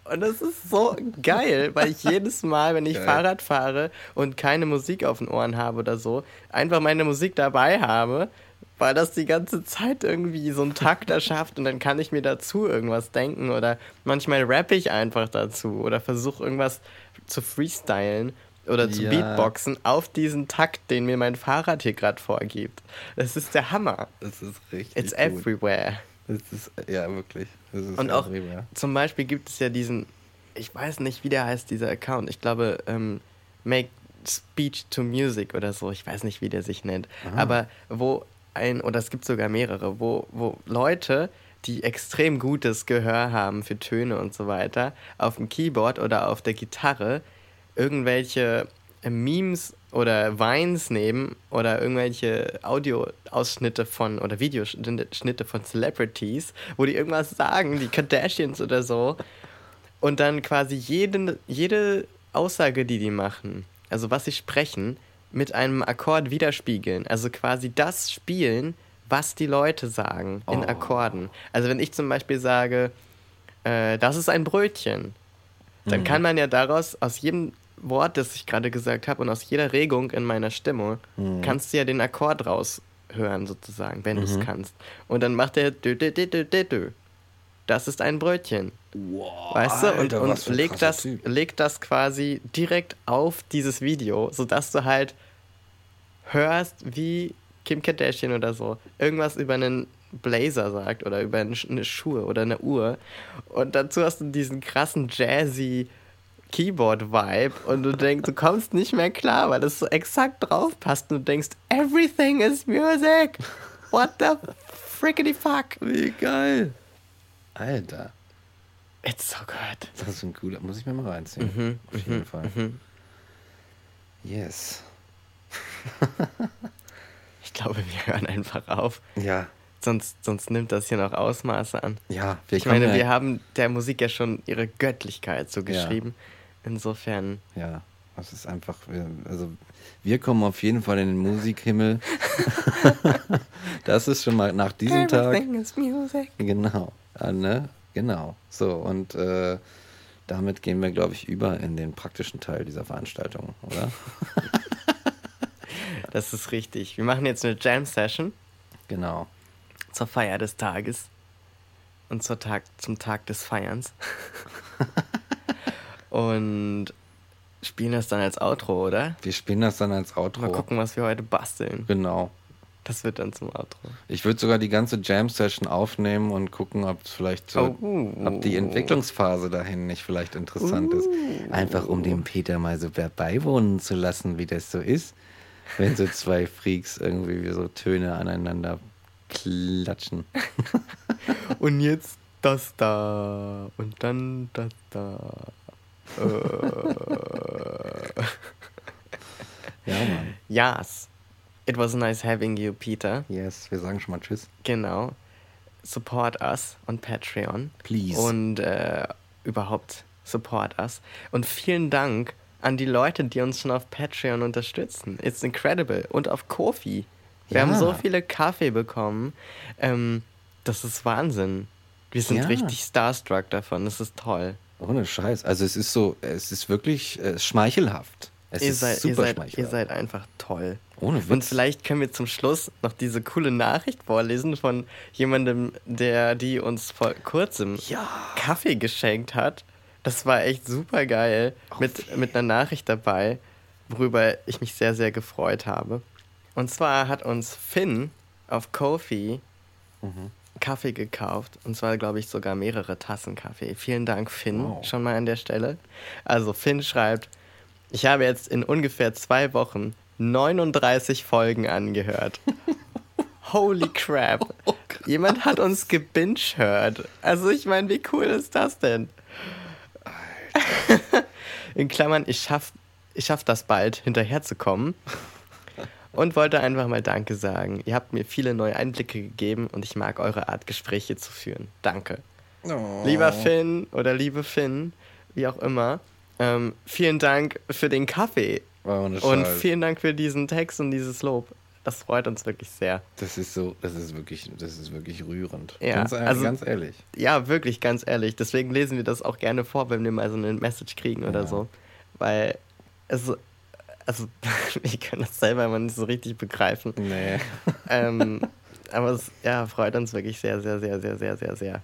Und das ist so geil, weil ich jedes Mal, wenn ich geil. Fahrrad fahre und keine Musik auf den Ohren habe oder so, einfach meine Musik dabei habe weil das die ganze Zeit irgendwie so einen Takt erschafft und dann kann ich mir dazu irgendwas denken oder manchmal rappe ich einfach dazu oder versuche irgendwas zu freestylen oder zu ja. Beatboxen auf diesen Takt, den mir mein Fahrrad hier gerade vorgibt. Das ist der Hammer. Das ist richtig. It's gut. everywhere. Das ist, ja, wirklich. und auch zum Beispiel gibt es ja diesen, ich weiß nicht, wie der heißt, dieser Account. Ich glaube, ähm, Make Speech to Music oder so. Ich weiß nicht, wie der sich nennt. Aha. Aber wo ein, oder es gibt sogar mehrere, wo, wo Leute, die extrem gutes Gehör haben für Töne und so weiter, auf dem Keyboard oder auf der Gitarre irgendwelche Memes oder Vines nehmen oder irgendwelche Audioausschnitte von oder Videoschnitte von Celebrities, wo die irgendwas sagen, die Kardashians oder so, und dann quasi jede, jede Aussage, die die machen, also was sie sprechen, mit einem Akkord widerspiegeln. Also quasi das spielen, was die Leute sagen in oh. Akkorden. Also wenn ich zum Beispiel sage, äh, das ist ein Brötchen, dann mhm. kann man ja daraus aus jedem Wort, das ich gerade gesagt habe und aus jeder Regung in meiner Stimme, mhm. kannst du ja den Akkord raushören sozusagen, wenn mhm. du es kannst. Und dann macht er dö, dö, dö, dö, dö, dö. Das ist ein Brötchen. Wow, weißt du? Und, Alter, und legt, das, legt das quasi direkt auf dieses Video, sodass du halt hörst, wie Kim Kardashian oder so irgendwas über einen Blazer sagt oder über eine Schuhe oder eine Uhr. Und dazu hast du diesen krassen Jazzy Keyboard-Vibe und du denkst, du kommst nicht mehr klar, weil das so exakt drauf passt und du denkst, everything is music. What the frickety fuck? Wie geil. Alter. It's so good. Das ist ein cooler. Muss ich mir mal reinziehen. Mhm, Auf jeden mhm, Fall. Mhm. Yes. ich glaube, wir hören einfach auf. Ja. Sonst, sonst nimmt das hier noch Ausmaße an. Ja, wir Ich meine, wir haben der Musik ja schon ihre Göttlichkeit so geschrieben. Ja. Insofern. Ja, das ist einfach. Also, wir kommen auf jeden Fall in den Musikhimmel. das ist schon mal nach diesem Everything Tag. Is music. Genau. Ja, ne? Genau. So, und äh, damit gehen wir, glaube ich, über in den praktischen Teil dieser Veranstaltung, oder? das ist richtig. Wir machen jetzt eine Jam-Session. Genau. Zur Feier des Tages. Und zur Tag, zum Tag des Feierns. und spielen das dann als Outro, oder? Wir spielen das dann als Outro. Mal gucken, was wir heute basteln. Genau. Das wird dann zum Outro. Ich würde sogar die ganze Jam-Session aufnehmen und gucken, ob vielleicht so, oh. ob die Entwicklungsphase dahin nicht vielleicht interessant uh. ist. Einfach um dem Peter mal so beiwohnen zu lassen, wie das so ist, wenn so zwei Freaks irgendwie so Töne aneinander klatschen. und jetzt das da und dann das da. Äh. ja, Mann. Yes. It was nice having you, Peter. Yes, wir sagen schon mal Tschüss. Genau. Support us on Patreon. Please. Und äh, überhaupt support us. Und vielen Dank an die Leute, die uns schon auf Patreon unterstützen. It's incredible. Und auf Kofi. Wir ja. haben so viele Kaffee bekommen. Ähm, das ist Wahnsinn. Wir sind ja. richtig starstruck davon. Das ist toll. Ohne Scheiß. Also es ist so, es ist wirklich äh, schmeichelhaft. Es ihr, seid, ihr, seid, ihr seid einfach toll. Ohne Witz. Und vielleicht können wir zum Schluss noch diese coole Nachricht vorlesen von jemandem, der die uns vor kurzem ja. Kaffee geschenkt hat. Das war echt super geil. Mit, mit einer Nachricht dabei, worüber ich mich sehr, sehr gefreut habe. Und zwar hat uns Finn auf Kofi mhm. Kaffee gekauft. Und zwar, glaube ich, sogar mehrere Tassen Kaffee. Vielen Dank, Finn, wow. schon mal an der Stelle. Also, Finn schreibt, ich habe jetzt in ungefähr zwei Wochen 39 Folgen angehört. Holy crap. Oh Jemand hat uns gebingehört. Also ich meine, wie cool ist das denn? in Klammern, ich schaff, ich schaff das bald, hinterherzukommen. Und wollte einfach mal Danke sagen. Ihr habt mir viele neue Einblicke gegeben und ich mag eure Art, Gespräche zu führen. Danke. Oh. Lieber Finn oder liebe Finn, wie auch immer, ähm, vielen Dank für den Kaffee Oh, und vielen Dank für diesen Text und dieses Lob. Das freut uns wirklich sehr. Das ist so, das ist wirklich, das ist wirklich rührend. Ja, ganz, ehrlich- also- ganz ehrlich. Ja, wirklich, ganz ehrlich. Deswegen lesen wir das auch gerne vor, wenn wir mal so eine Message kriegen oder Ja. so. Weil es, also, ich kann das selber immer nicht so richtig begreifen. Nee. ähm, aber es ja, freut uns wirklich sehr, sehr, sehr, sehr, sehr, sehr, sehr.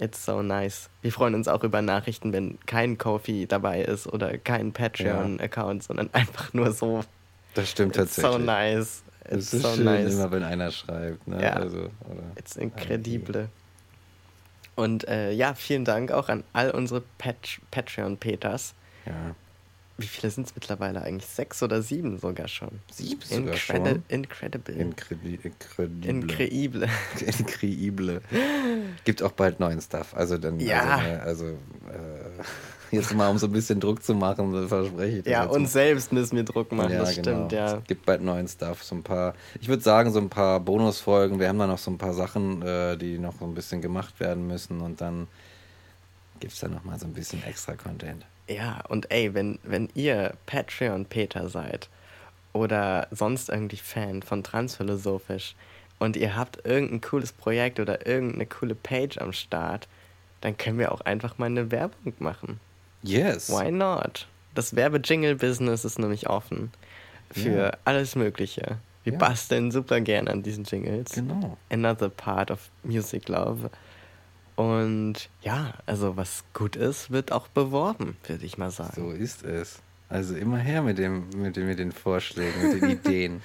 It's so nice. Wir freuen uns auch über Nachrichten, wenn kein Kofi dabei ist oder kein Patreon-Account, sondern einfach nur so. Das stimmt It's tatsächlich. so nice. Es It's ist so schön, nice. immer wenn einer schreibt. Ne? Ja. Also, oder It's incredible. Und äh, ja, vielen Dank auch an all unsere Pat Patreon-Peters. ja. Wie viele sind es mittlerweile eigentlich? Sechs oder sieben sogar schon. Sieben sogar Incredi schon. incredible. Incredi incredible. Increible. Increible. Gibt auch bald neuen Stuff. Also dann, Ja. also, also äh, jetzt mal um so ein bisschen Druck zu machen, verspreche ich das Ja, uns selbst müssen wir Druck machen, Ja, das genau. stimmt, ja. Es gibt bald neuen Stuff. So ein paar, ich würde sagen, so ein paar Bonusfolgen. Wir haben da noch so ein paar Sachen, äh, die noch so ein bisschen gemacht werden müssen und dann gibt es da noch mal so ein bisschen extra Content. Ja, und ey, wenn, wenn ihr Patreon-Peter seid oder sonst irgendwie Fan von Transphilosophisch und ihr habt irgendein cooles Projekt oder irgendeine coole Page am Start, dann können wir auch einfach mal eine Werbung machen. Yes. Why not? Das Werbe-Jingle-Business ist nämlich offen für Ja. alles Mögliche. Wir Ja. basteln super gerne an diesen Jingles. Genau. Another part of Music Love. Und ja, also was gut ist, wird auch beworben, würde ich mal sagen. So ist es. Also immer her mit, dem, mit, dem, mit den Vorschlägen, mit den Ideen.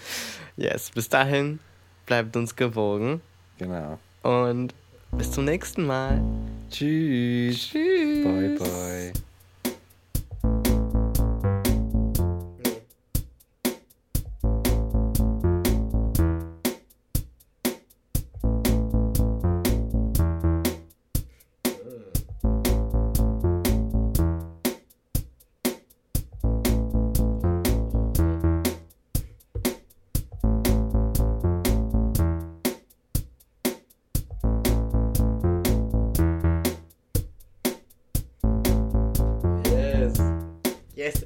Yes, bis dahin bleibt uns gewogen Genau. und bis zum nächsten Mal. Tschüss. Tschüss. Bye, bye. Yes,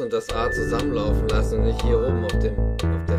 und das A zusammenlaufen lassen und nicht hier oben auf, dem, auf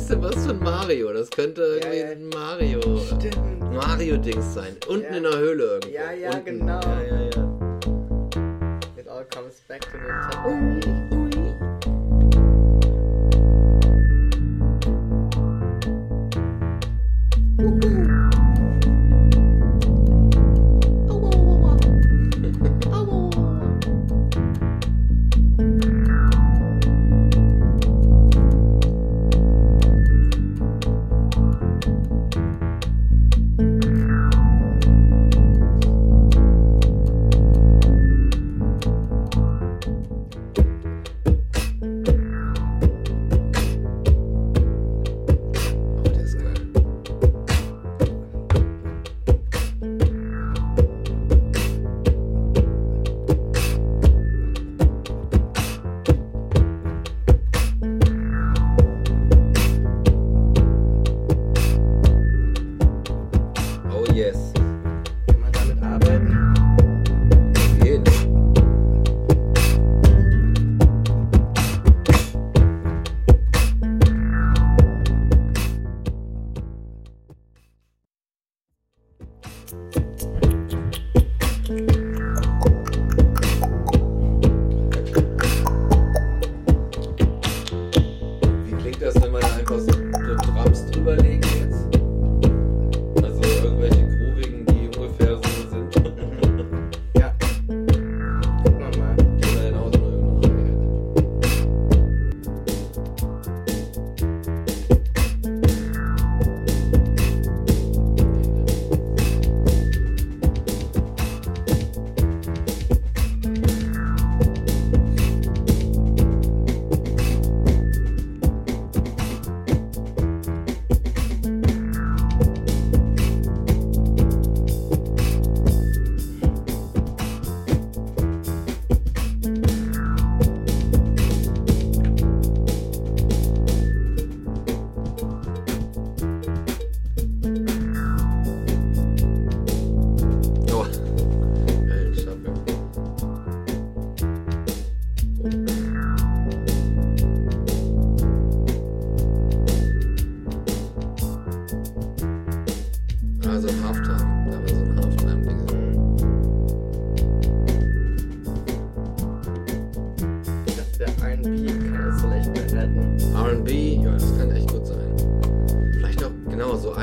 bisschen was von Mario. Das könnte irgendwie ja, ja. ein Mario. Mario-Dings sein. Unten ja. in der Höhle irgendwie. Ja, ja, Unten. genau. Ja, ja, ja.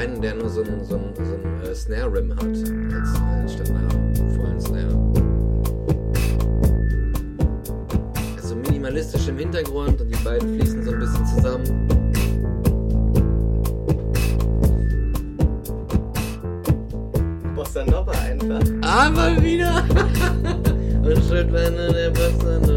einen, der nur so einen, so einen, so einen äh, Snare-Rim hat, als, äh, anstatt einer vollen Snare. Also minimalistisch im Hintergrund und die beiden fließen so ein bisschen zusammen. Bossa Nova einfach. Aber wieder! und schön, wenn der Bossa Nova.